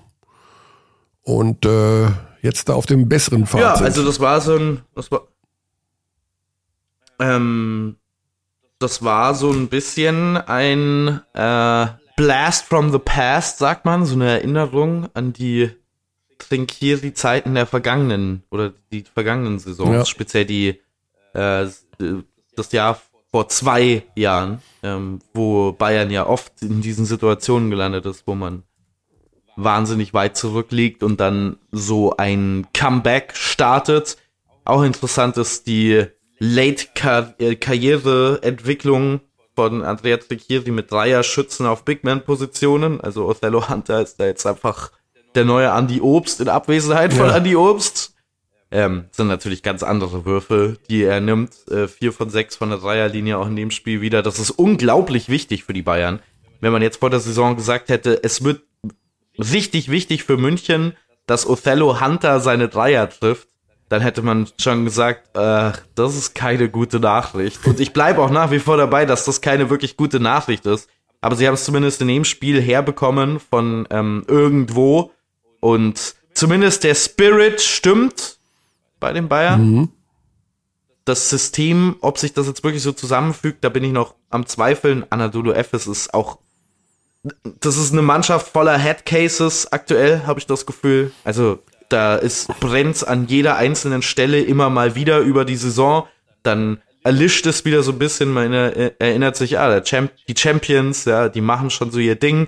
Und äh, jetzt da auf dem besseren Pfad ja, sind. Ja, also das war so ein, das war, ähm, das war so ein bisschen ein äh, Blast from the Past, sagt man, so eine Erinnerung an die Trinkieri-Zeiten der vergangenen oder die vergangenen Saisons, ja. speziell die äh, das Jahr vor zwei Jahren, ähm, wo Bayern ja oft in diesen Situationen gelandet ist, wo man wahnsinnig weit zurückliegt und dann so ein Comeback startet. Auch interessant ist die Late-Karriere-Entwicklung äh, von Andrea Tricchieri mit Dreier-Schützen auf Big-Man-Positionen. Also Othello Hunter ist da jetzt einfach der neue Andy Obst in Abwesenheit von ja. Andy Obst. Ähm, sind natürlich ganz andere Würfe, die er nimmt. Äh, vier von sechs von der Dreierlinie auch in dem Spiel wieder. Das ist unglaublich wichtig für die Bayern. Wenn man jetzt vor der Saison gesagt hätte, es wird richtig wichtig für München, dass Othello Hunter seine Dreier trifft, dann hätte man schon gesagt, äh, das ist keine gute Nachricht. Und ich bleibe auch nach wie vor dabei, dass das keine wirklich gute Nachricht ist. Aber sie haben es zumindest in dem Spiel herbekommen von ähm, irgendwo. Und zumindest der Spirit stimmt bei den Bayern. Mhm. Das System, ob sich das jetzt wirklich so zusammenfügt, da bin ich noch am Zweifeln. Anadolu Efes ist auch das ist eine Mannschaft voller Headcases aktuell, habe ich das Gefühl. Also da ist brennt's an jeder einzelnen Stelle immer mal wieder über die Saison. Dann erlischt es wieder so ein bisschen. Man erinnert sich, ah, Champ die Champions, ja, die machen schon so ihr Ding.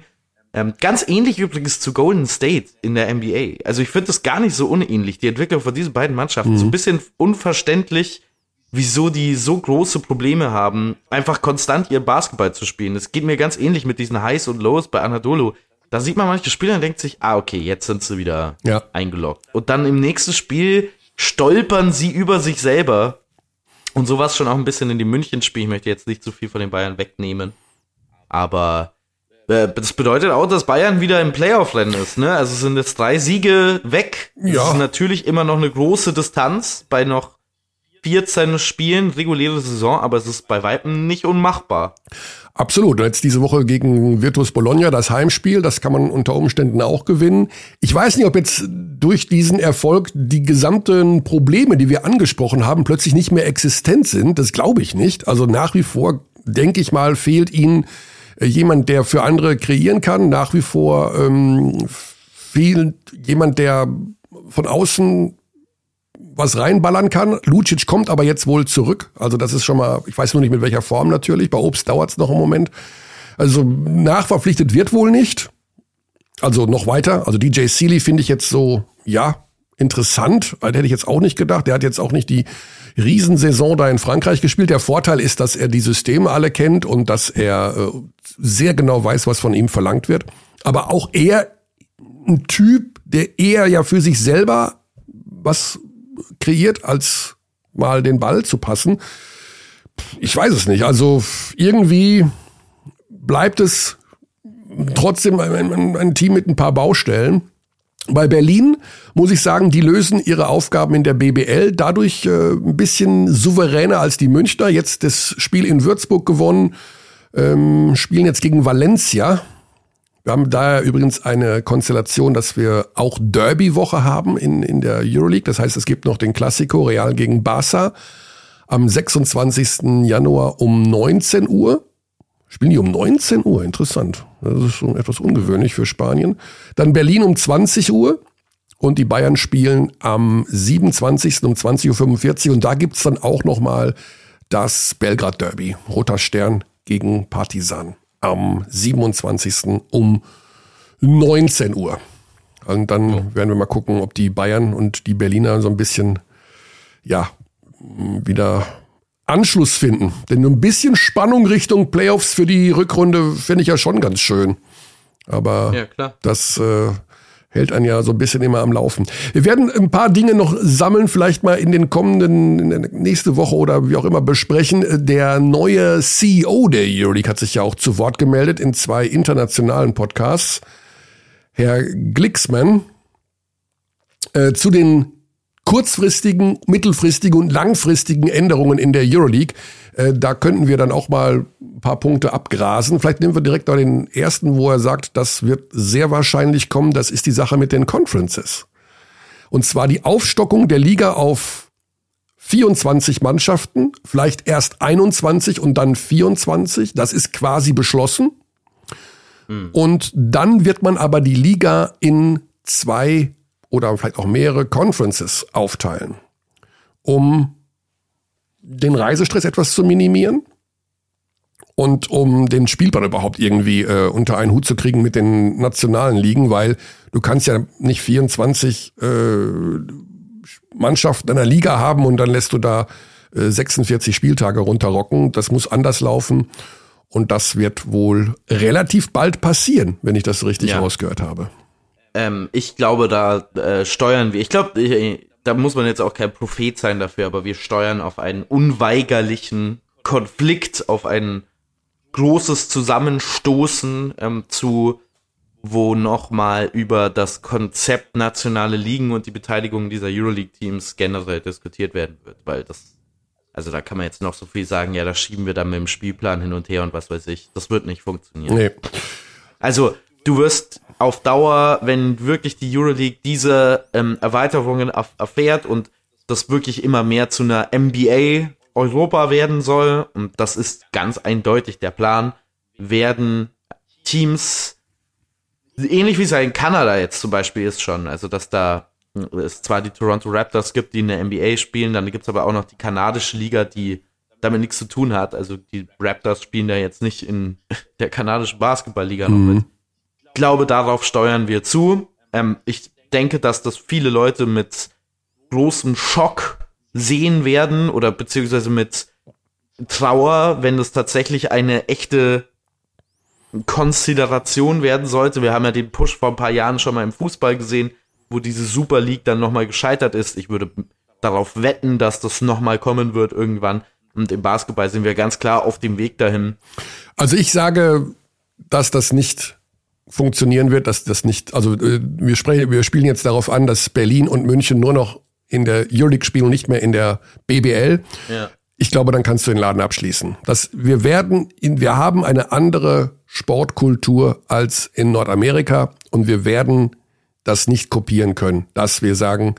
Ähm, ganz ähnlich übrigens zu Golden State in der NBA. Also ich finde das gar nicht so unähnlich. Die Entwicklung von diesen beiden Mannschaften. Mhm. So ein bisschen unverständlich, wieso die so große Probleme haben, einfach konstant ihr Basketball zu spielen. Es geht mir ganz ähnlich mit diesen Highs und Lows bei Anadolu. Da sieht man manche Spieler und denkt sich, ah, okay, jetzt sind sie wieder ja. eingeloggt. Und dann im nächsten Spiel stolpern sie über sich selber. Und sowas schon auch ein bisschen in die München-Spiel. Ich möchte jetzt nicht zu viel von den Bayern wegnehmen. Aber das bedeutet auch, dass Bayern wieder im Playoff-Rennen ist. Ne? Also sind jetzt drei Siege weg. Ja. Das ist natürlich immer noch eine große Distanz bei noch 14 Spielen, reguläre Saison, aber es ist bei Weitem nicht unmachbar. Absolut. Jetzt diese Woche gegen Virtus Bologna, das Heimspiel, das kann man unter Umständen auch gewinnen. Ich weiß nicht, ob jetzt durch diesen Erfolg die gesamten Probleme, die wir angesprochen haben, plötzlich nicht mehr existent sind. Das glaube ich nicht. Also nach wie vor, denke ich mal, fehlt ihnen äh, jemand, der für andere kreieren kann. Nach wie vor ähm, fehlt jemand, der von außen was reinballern kann. Lucic kommt aber jetzt wohl zurück. Also das ist schon mal, ich weiß nur nicht mit welcher Form natürlich. Bei Obst dauert es noch einen Moment. Also nachverpflichtet wird wohl nicht. Also noch weiter. Also DJ Sealy finde ich jetzt so, ja, interessant. Das hätte ich jetzt auch nicht gedacht. Der hat jetzt auch nicht die Riesensaison da in Frankreich gespielt. Der Vorteil ist, dass er die Systeme alle kennt und dass er äh, sehr genau weiß, was von ihm verlangt wird. Aber auch er ein Typ, der eher ja für sich selber was kreiert, als mal den Ball zu passen. Ich weiß es nicht. Also irgendwie bleibt es trotzdem ein, ein, ein Team mit ein paar Baustellen. Bei Berlin muss ich sagen, die lösen ihre Aufgaben in der BBL dadurch äh, ein bisschen souveräner als die Münchner. Jetzt das Spiel in Würzburg gewonnen, ähm, spielen jetzt gegen Valencia. Wir haben daher übrigens eine Konstellation, dass wir auch Derby-Woche haben in, in der Euroleague. Das heißt, es gibt noch den Klassiko Real gegen Barca am 26. Januar um 19 Uhr. Spielen die um 19 Uhr? Interessant. Das ist schon etwas ungewöhnlich für Spanien. Dann Berlin um 20 Uhr. Und die Bayern spielen am 27. um 20.45 Uhr. Und da gibt's dann auch nochmal das Belgrad Derby. Roter Stern gegen Partisan am 27. um 19 Uhr. Und dann ja. werden wir mal gucken, ob die Bayern und die Berliner so ein bisschen, ja, wieder Anschluss finden. Denn ein bisschen Spannung Richtung Playoffs für die Rückrunde finde ich ja schon ganz schön. Aber ja, das äh, hält einen ja so ein bisschen immer am Laufen. Wir werden ein paar Dinge noch sammeln, vielleicht mal in den kommenden, in nächste Woche oder wie auch immer besprechen. Der neue CEO der Euroleague hat sich ja auch zu Wort gemeldet in zwei internationalen Podcasts. Herr Glixman, äh, zu den kurzfristigen, mittelfristigen und langfristigen Änderungen in der Euroleague. Äh, da könnten wir dann auch mal ein paar Punkte abgrasen. Vielleicht nehmen wir direkt noch den ersten, wo er sagt, das wird sehr wahrscheinlich kommen. Das ist die Sache mit den Conferences. Und zwar die Aufstockung der Liga auf 24 Mannschaften, vielleicht erst 21 und dann 24. Das ist quasi beschlossen. Mhm. Und dann wird man aber die Liga in zwei oder vielleicht auch mehrere Conferences aufteilen, um den Reisestress etwas zu minimieren und um den Spielplan überhaupt irgendwie äh, unter einen Hut zu kriegen mit den nationalen Ligen, weil du kannst ja nicht 24 äh, Mannschaften einer Liga haben und dann lässt du da äh, 46 Spieltage runterrocken. Das muss anders laufen. Und das wird wohl relativ bald passieren, wenn ich das richtig ja. rausgehört habe. Ähm, ich glaube, da äh, steuern wir. Ich glaube, da muss man jetzt auch kein Prophet sein dafür, aber wir steuern auf einen unweigerlichen Konflikt, auf ein großes Zusammenstoßen ähm, zu, wo nochmal über das Konzept nationale Ligen und die Beteiligung dieser Euroleague-Teams generell diskutiert werden wird, weil das, also da kann man jetzt noch so viel sagen, ja, da schieben wir dann mit dem Spielplan hin und her und was weiß ich. Das wird nicht funktionieren. Nee. Also, du wirst auf Dauer, wenn wirklich die Euroleague diese ähm, Erweiterungen erfährt und das wirklich immer mehr zu einer NBA Europa werden soll, und das ist ganz eindeutig der Plan, werden Teams, ähnlich wie es ja in Kanada jetzt zum Beispiel ist schon, also dass da es zwar die Toronto Raptors gibt, die in der NBA spielen, dann gibt es aber auch noch die kanadische Liga, die damit nichts zu tun hat. Also die Raptors spielen da jetzt nicht in der kanadischen Basketballliga mhm. noch mit glaube, darauf steuern wir zu. Ähm, ich denke, dass das viele Leute mit großem Schock sehen werden oder beziehungsweise mit Trauer, wenn es tatsächlich eine echte Konsideration werden sollte. Wir haben ja den Push vor ein paar Jahren schon mal im Fußball gesehen, wo diese Super League dann nochmal gescheitert ist. Ich würde darauf wetten, dass das nochmal kommen wird irgendwann. Und im Basketball sind wir ganz klar auf dem Weg dahin. Also ich sage, dass das nicht funktionieren wird, dass das nicht, also äh, wir sprechen, wir spielen jetzt darauf an, dass Berlin und München nur noch in der Euroleague spielen, nicht mehr in der BBL. Ja. Ich glaube, dann kannst du den Laden abschließen. Das, wir werden, in, wir haben eine andere Sportkultur als in Nordamerika und wir werden das nicht kopieren können, dass wir sagen,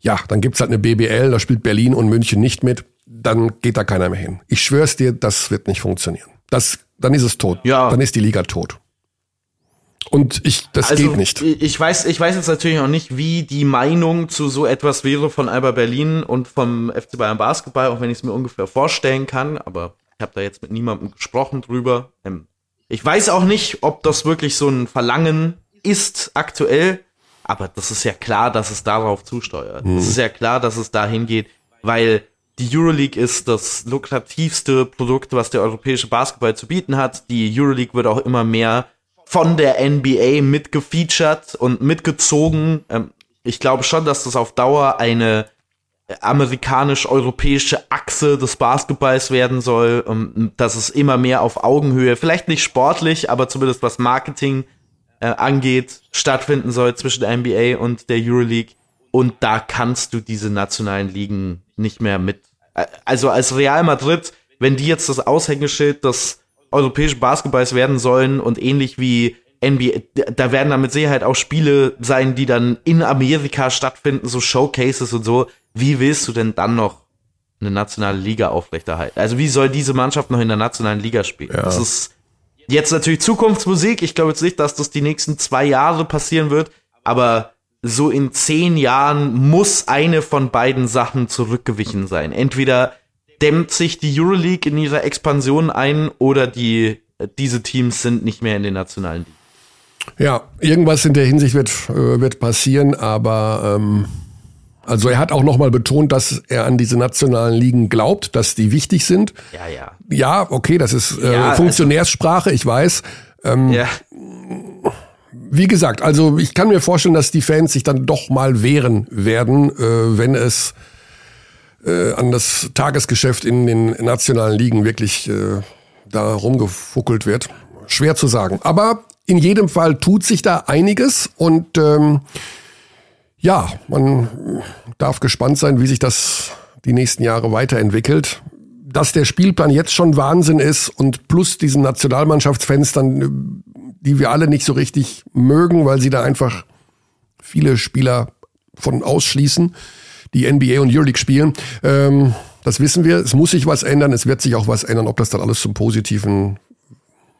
ja, dann gibt's halt eine BBL, da spielt Berlin und München nicht mit, dann geht da keiner mehr hin. Ich schwör's dir, das wird nicht funktionieren. Das, dann ist es tot. Ja. Dann ist die Liga tot. Und ich, das also, geht nicht. Ich weiß, ich weiß jetzt natürlich noch nicht, wie die Meinung zu so etwas wäre von Alba Berlin und vom FC Bayern Basketball, auch wenn ich es mir ungefähr vorstellen kann, aber ich habe da jetzt mit niemandem gesprochen drüber. Ähm, ich weiß auch nicht, ob das wirklich so ein Verlangen ist aktuell, aber das ist ja klar, dass es darauf zusteuert. Hm. Es ist ja klar, dass es dahin geht, weil die Euroleague ist das lukrativste Produkt, was der europäische Basketball zu bieten hat. Die Euroleague wird auch immer mehr von der NBA mitgefeatured und mitgezogen. Ähm, ich glaube schon, dass das auf Dauer eine amerikanisch-europäische Achse des Basketballs werden soll, ähm, dass es immer mehr auf Augenhöhe, vielleicht nicht sportlich, aber zumindest was Marketing äh, angeht, stattfinden soll zwischen der NBA und der Euroleague. Und da kannst du diese nationalen Ligen nicht mehr mit. Äh, also als Real Madrid, wenn die jetzt das Aushängeschild des europäischen Basketballs werden sollen und ähnlich wie NBA, da werden dann mit Sicherheit auch Spiele sein, die dann in Amerika stattfinden, so Showcases und so. Wie willst du denn dann noch eine nationale Liga aufrechterhalten? Also wie soll diese Mannschaft noch in der nationalen Liga spielen? Ja. Das ist jetzt natürlich Zukunftsmusik. Ich glaube jetzt nicht, dass das die nächsten zwei Jahre passieren wird, aber so in zehn Jahren muss eine von beiden Sachen zurückgewichen sein. Entweder dämmt sich die Euroleague in ihrer Expansion ein oder die, diese Teams sind nicht mehr in den nationalen Ligen. Ja, irgendwas in der Hinsicht wird, äh, wird passieren, aber ähm, also er hat auch nochmal betont, dass er an diese nationalen Ligen glaubt, dass die wichtig sind. Ja, ja. Ja, okay, das ist äh, ja, also Funktionärssprache, ich weiß. Ähm, ja. Wie gesagt, also ich kann mir vorstellen, dass die Fans sich dann doch mal wehren werden, äh, wenn es äh, an das Tagesgeschäft in den nationalen Ligen wirklich äh, da rumgefuckelt wird. Schwer zu sagen. Aber in jedem Fall tut sich da einiges und ähm, ja, man darf gespannt sein, wie sich das die nächsten Jahre weiterentwickelt. Dass der Spielplan jetzt schon Wahnsinn ist und plus diesen Nationalmannschaftsfenstern, die wir alle nicht so richtig mögen, weil sie da einfach viele Spieler von ausschließen, die NBA und Euroleague spielen. Ähm, das wissen wir. Es muss sich was ändern. Es wird sich auch was ändern. Ob das dann alles zum Positiven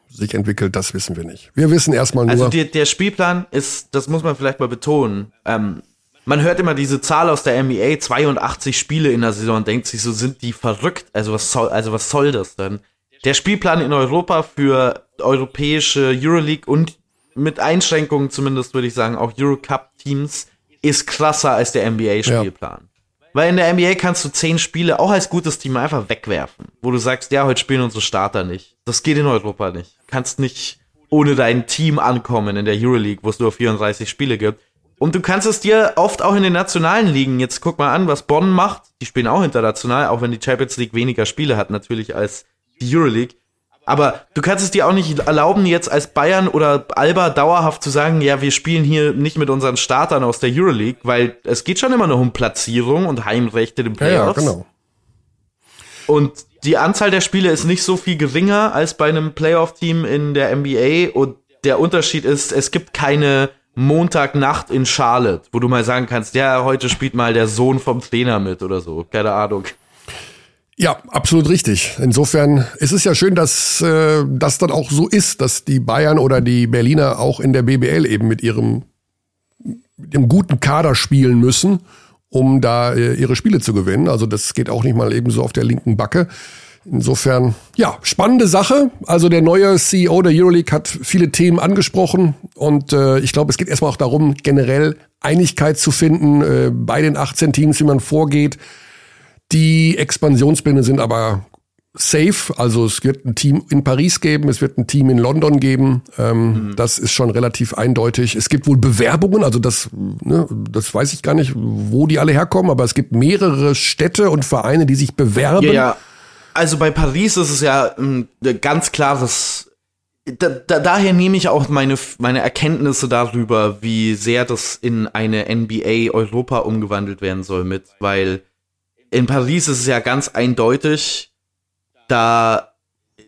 sich entwickelt, das wissen wir nicht. Wir wissen erstmal nur. Also der, der Spielplan ist, das muss man vielleicht mal betonen. Ähm, man hört immer diese Zahl aus der NBA, 82 Spiele in der Saison und denkt sich so, sind die verrückt? Also was soll, also was soll das denn? Der Spielplan in Europa für europäische Euroleague und mit Einschränkungen zumindest würde ich sagen auch Eurocup-Teams ist krasser als der NBA-Spielplan. Ja. Weil in der NBA kannst du zehn Spiele auch als gutes Team einfach wegwerfen, wo du sagst, ja, heute spielen unsere Starter nicht. Das geht in Europa nicht. Du kannst nicht ohne dein Team ankommen in der Euroleague, wo es nur 34 Spiele gibt. Und du kannst es dir oft auch in den nationalen Ligen, jetzt guck mal an, was Bonn macht. Die spielen auch international, auch wenn die Champions League weniger Spiele hat natürlich als die Euroleague. Aber du kannst es dir auch nicht erlauben, jetzt als Bayern oder Alba dauerhaft zu sagen, ja, wir spielen hier nicht mit unseren Startern aus der Euroleague, weil es geht schon immer noch um Platzierung und Heimrechte in den Playoffs. Ja, ja, genau. Und die Anzahl der Spiele ist nicht so viel geringer als bei einem Playoff-Team in der NBA und der Unterschied ist, es gibt keine Montagnacht in Charlotte, wo du mal sagen kannst, ja, heute spielt mal der Sohn vom Trainer mit oder so, keine Ahnung. Ja, absolut richtig. Insofern ist es ja schön, dass äh, das dann auch so ist, dass die Bayern oder die Berliner auch in der BBL eben mit ihrem mit dem guten Kader spielen müssen, um da äh, ihre Spiele zu gewinnen. Also das geht auch nicht mal eben so auf der linken Backe. Insofern, ja, spannende Sache. Also der neue CEO der Euroleague hat viele Themen angesprochen und äh, ich glaube, es geht erstmal auch darum, generell Einigkeit zu finden äh, bei den 18 Teams, wie man vorgeht. Die Expansionspläne sind aber safe. Also es wird ein Team in Paris geben, es wird ein Team in London geben. Ähm, mhm. Das ist schon relativ eindeutig. Es gibt wohl Bewerbungen, also das, ne, das weiß ich gar nicht, wo die alle herkommen, aber es gibt mehrere Städte und Vereine, die sich bewerben. Ja, ja. Also bei Paris ist es ja ähm, ganz klares. Da, da, daher nehme ich auch meine, meine Erkenntnisse darüber, wie sehr das in eine NBA Europa umgewandelt werden soll mit, weil in Paris ist es ja ganz eindeutig, da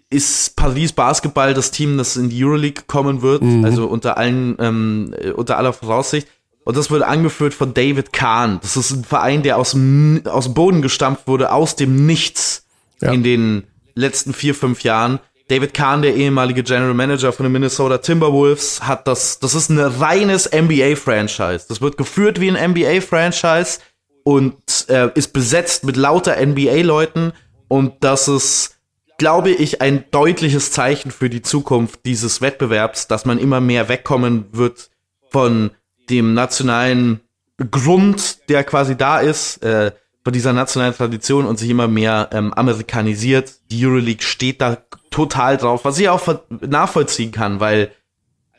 ist Paris Basketball das Team, das in die Euroleague kommen wird, mhm. also unter allen, ähm, unter aller Voraussicht. Und das wird angeführt von David Kahn. Das ist ein Verein, der aus dem, aus dem Boden gestampft wurde, aus dem Nichts ja. in den letzten vier, fünf Jahren. David Kahn, der ehemalige General Manager von den Minnesota Timberwolves, hat das, das ist ein reines NBA-Franchise. Das wird geführt wie ein NBA-Franchise und äh, ist besetzt mit lauter NBA-Leuten und das ist, glaube ich, ein deutliches Zeichen für die Zukunft dieses Wettbewerbs, dass man immer mehr wegkommen wird von dem nationalen Grund, der quasi da ist, äh, von dieser nationalen Tradition und sich immer mehr ähm, amerikanisiert. Die Euroleague steht da total drauf, was ich auch nachvollziehen kann, weil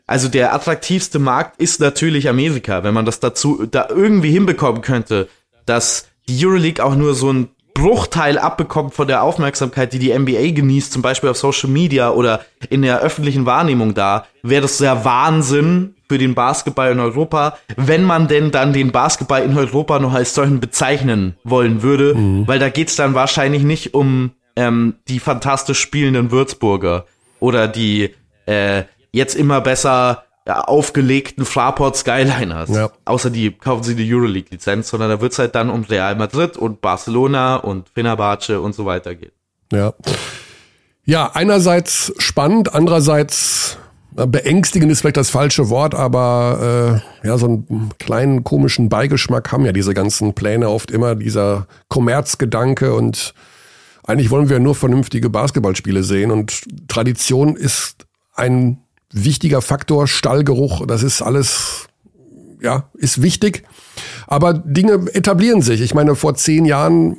also der attraktivste Markt ist natürlich Amerika, wenn man das dazu da irgendwie hinbekommen könnte, dass die Euroleague auch nur so ein Bruchteil abbekommt von der Aufmerksamkeit, die die NBA genießt, zum Beispiel auf Social Media oder in der öffentlichen Wahrnehmung da, wäre das sehr Wahnsinn für den Basketball in Europa, wenn man denn dann den Basketball in Europa noch als solchen bezeichnen wollen würde, mhm. weil da geht's dann wahrscheinlich nicht um ähm, die fantastisch spielenden Würzburger oder die äh, jetzt immer besser aufgelegten Fraport Skyliners. Ja. Außer die kaufen sie die Euroleague-Lizenz, sondern da wird's halt dann um Real Madrid und Barcelona und Fenerbahce und so weiter gehen. Ja. Ja, einerseits spannend, andererseits äh, beängstigend ist vielleicht das falsche Wort, aber äh, ja, so einen kleinen komischen Beigeschmack haben ja diese ganzen Pläne oft immer, dieser Kommerzgedanke und eigentlich wollen wir nur vernünftige Basketballspiele sehen und Tradition ist ein wichtiger Faktor, Stallgeruch, das ist alles, ja, ist wichtig. Aber Dinge etablieren sich. Ich meine, vor zehn Jahren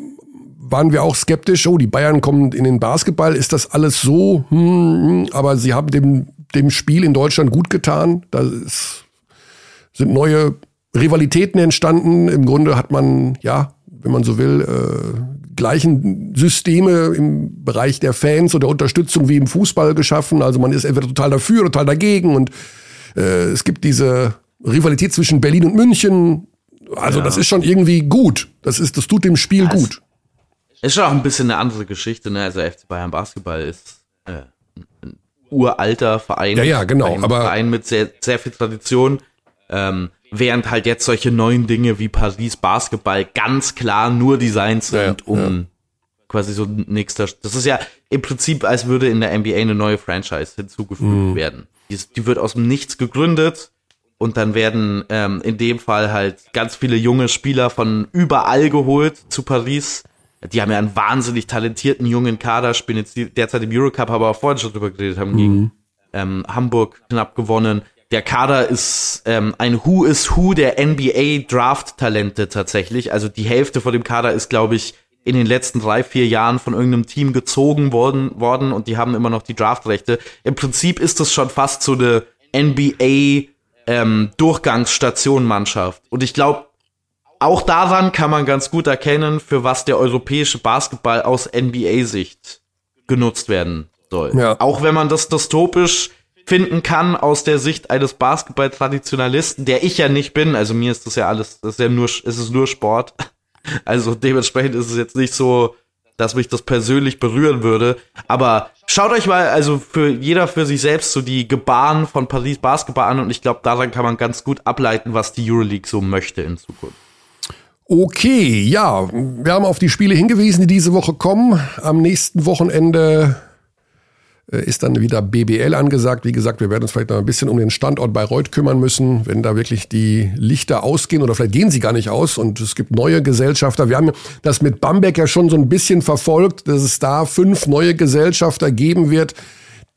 waren wir auch skeptisch, oh, die Bayern kommen in den Basketball, ist das alles so? Hm, hm, aber sie haben dem, dem Spiel in Deutschland gut getan. Da ist, sind neue Rivalitäten entstanden. Im Grunde hat man, ja, wenn man so will, äh, gleichen Systeme im Bereich der Fans oder Unterstützung wie im Fußball geschaffen. Also man ist entweder total dafür oder total dagegen und äh, es gibt diese Rivalität zwischen Berlin und München. Also ja. das ist schon irgendwie gut. Das ist, das tut dem Spiel ja, gut. Ist schon auch ein bisschen eine andere Geschichte. Ne? Also FC Bayern Basketball ist äh, ein uralter Verein. Ja, ja, genau. Ein aber Verein mit sehr, sehr viel Tradition. Ähm, während halt jetzt solche neuen Dinge wie Paris Basketball ganz klar nur Designs sind, ja, um ja. quasi so nächster. Das ist ja im Prinzip, als würde in der NBA eine neue Franchise hinzugefügt mhm. werden. Die, die, wird aus dem Nichts gegründet und dann werden ähm, in dem Fall halt ganz viele junge Spieler von überall geholt zu Paris. Die haben ja einen wahnsinnig talentierten jungen Kader, spielen jetzt derzeit im Eurocup, aber auch vorhin schon drüber geredet, haben mhm. gegen ähm, Hamburg knapp gewonnen der Kader ist ähm, ein Who is Who der NBA Draft Talente tatsächlich. Also die Hälfte von dem Kader ist, glaube ich, in den letzten drei, vier Jahren von irgendeinem Team gezogen worden, worden und die haben immer noch die Draftrechte. Im Prinzip ist das schon fast so eine NBA ähm, Durchgangsstation-Mannschaft. Und ich glaube, auch daran kann man ganz gut erkennen, für was der europäische Basketball aus NBA-Sicht genutzt werden soll. Ja. Auch wenn man das dystopisch finden kann aus der Sicht eines Basketball-Traditionalisten, der ich ja nicht bin. Also mir ist das ja alles, das ist ja nur, es ist nur Sport. Also dementsprechend ist es jetzt nicht so, dass mich das persönlich berühren würde. Aber schaut euch mal, also für jeder für sich selbst so die Gebaren von Paris Basketball an und ich glaube, daran kann man ganz gut ableiten, was die Euroleague so möchte in Zukunft. Okay, ja, wir haben auf die Spiele hingewiesen, die diese Woche kommen. Am nächsten Wochenende ist dann wieder BBL angesagt. Wie gesagt, wir werden uns vielleicht noch ein bisschen um den Standort Bayreuth kümmern müssen, wenn da wirklich die Lichter ausgehen oder vielleicht gehen sie gar nicht aus und es gibt neue Gesellschafter. Wir haben das mit Bamberg ja schon so ein bisschen verfolgt, dass es da fünf neue Gesellschafter geben wird,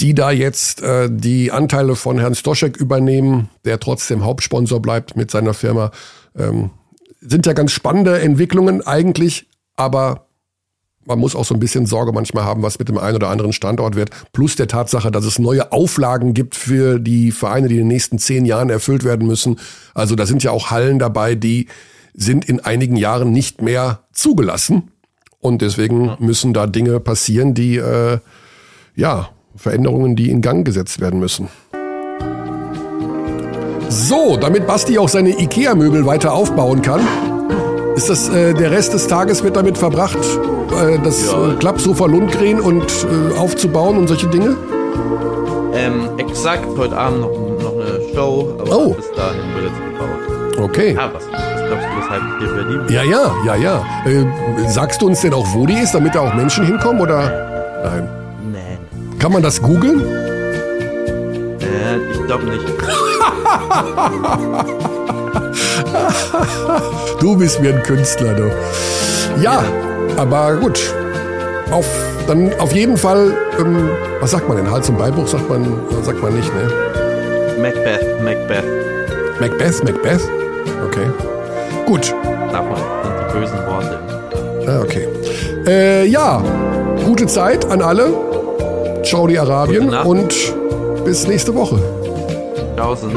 die da jetzt äh, die Anteile von Herrn Stoschek übernehmen, der trotzdem Hauptsponsor bleibt mit seiner Firma. Ähm, sind ja ganz spannende Entwicklungen eigentlich, aber man muss auch so ein bisschen Sorge manchmal haben, was mit dem einen oder anderen Standort wird. Plus der Tatsache, dass es neue Auflagen gibt für die Vereine, die in den nächsten zehn Jahren erfüllt werden müssen. Also da sind ja auch Hallen dabei, die sind in einigen Jahren nicht mehr zugelassen. Und deswegen müssen da Dinge passieren, die, äh, ja, Veränderungen, die in Gang gesetzt werden müssen. So, damit Basti auch seine IKEA-Möbel weiter aufbauen kann, ist das, äh, der Rest des Tages wird damit verbracht, äh, das ja. äh, Klappsofa Lundgren und äh, aufzubauen und solche Dinge? Ähm, exakt, heute Abend noch, noch eine Show, aber oh. bis dahin wird jetzt gebaut. Okay. Ja, was, glaubst du, weshalb ich hier Berlin Ja, ja, ja, ja. Äh, sagst du uns denn auch, wo die ist, damit da auch Menschen hinkommen, oder? Nein. Nein. Kann man das googeln? Äh, ich glaube nicht. du bist mir ein Künstler, du. Ja, aber gut. Auf, dann auf jeden Fall, ähm, was sagt man denn? Hals- und Beinbruch sagt man, sagt man nicht, ne? Macbeth, Macbeth. Macbeth, Macbeth? Okay. Gut. Davon sind die bösen Worte. Ah, okay. Äh, ja, gute Zeit an alle. Ciao die Arabien und bis nächste Woche. Tausend.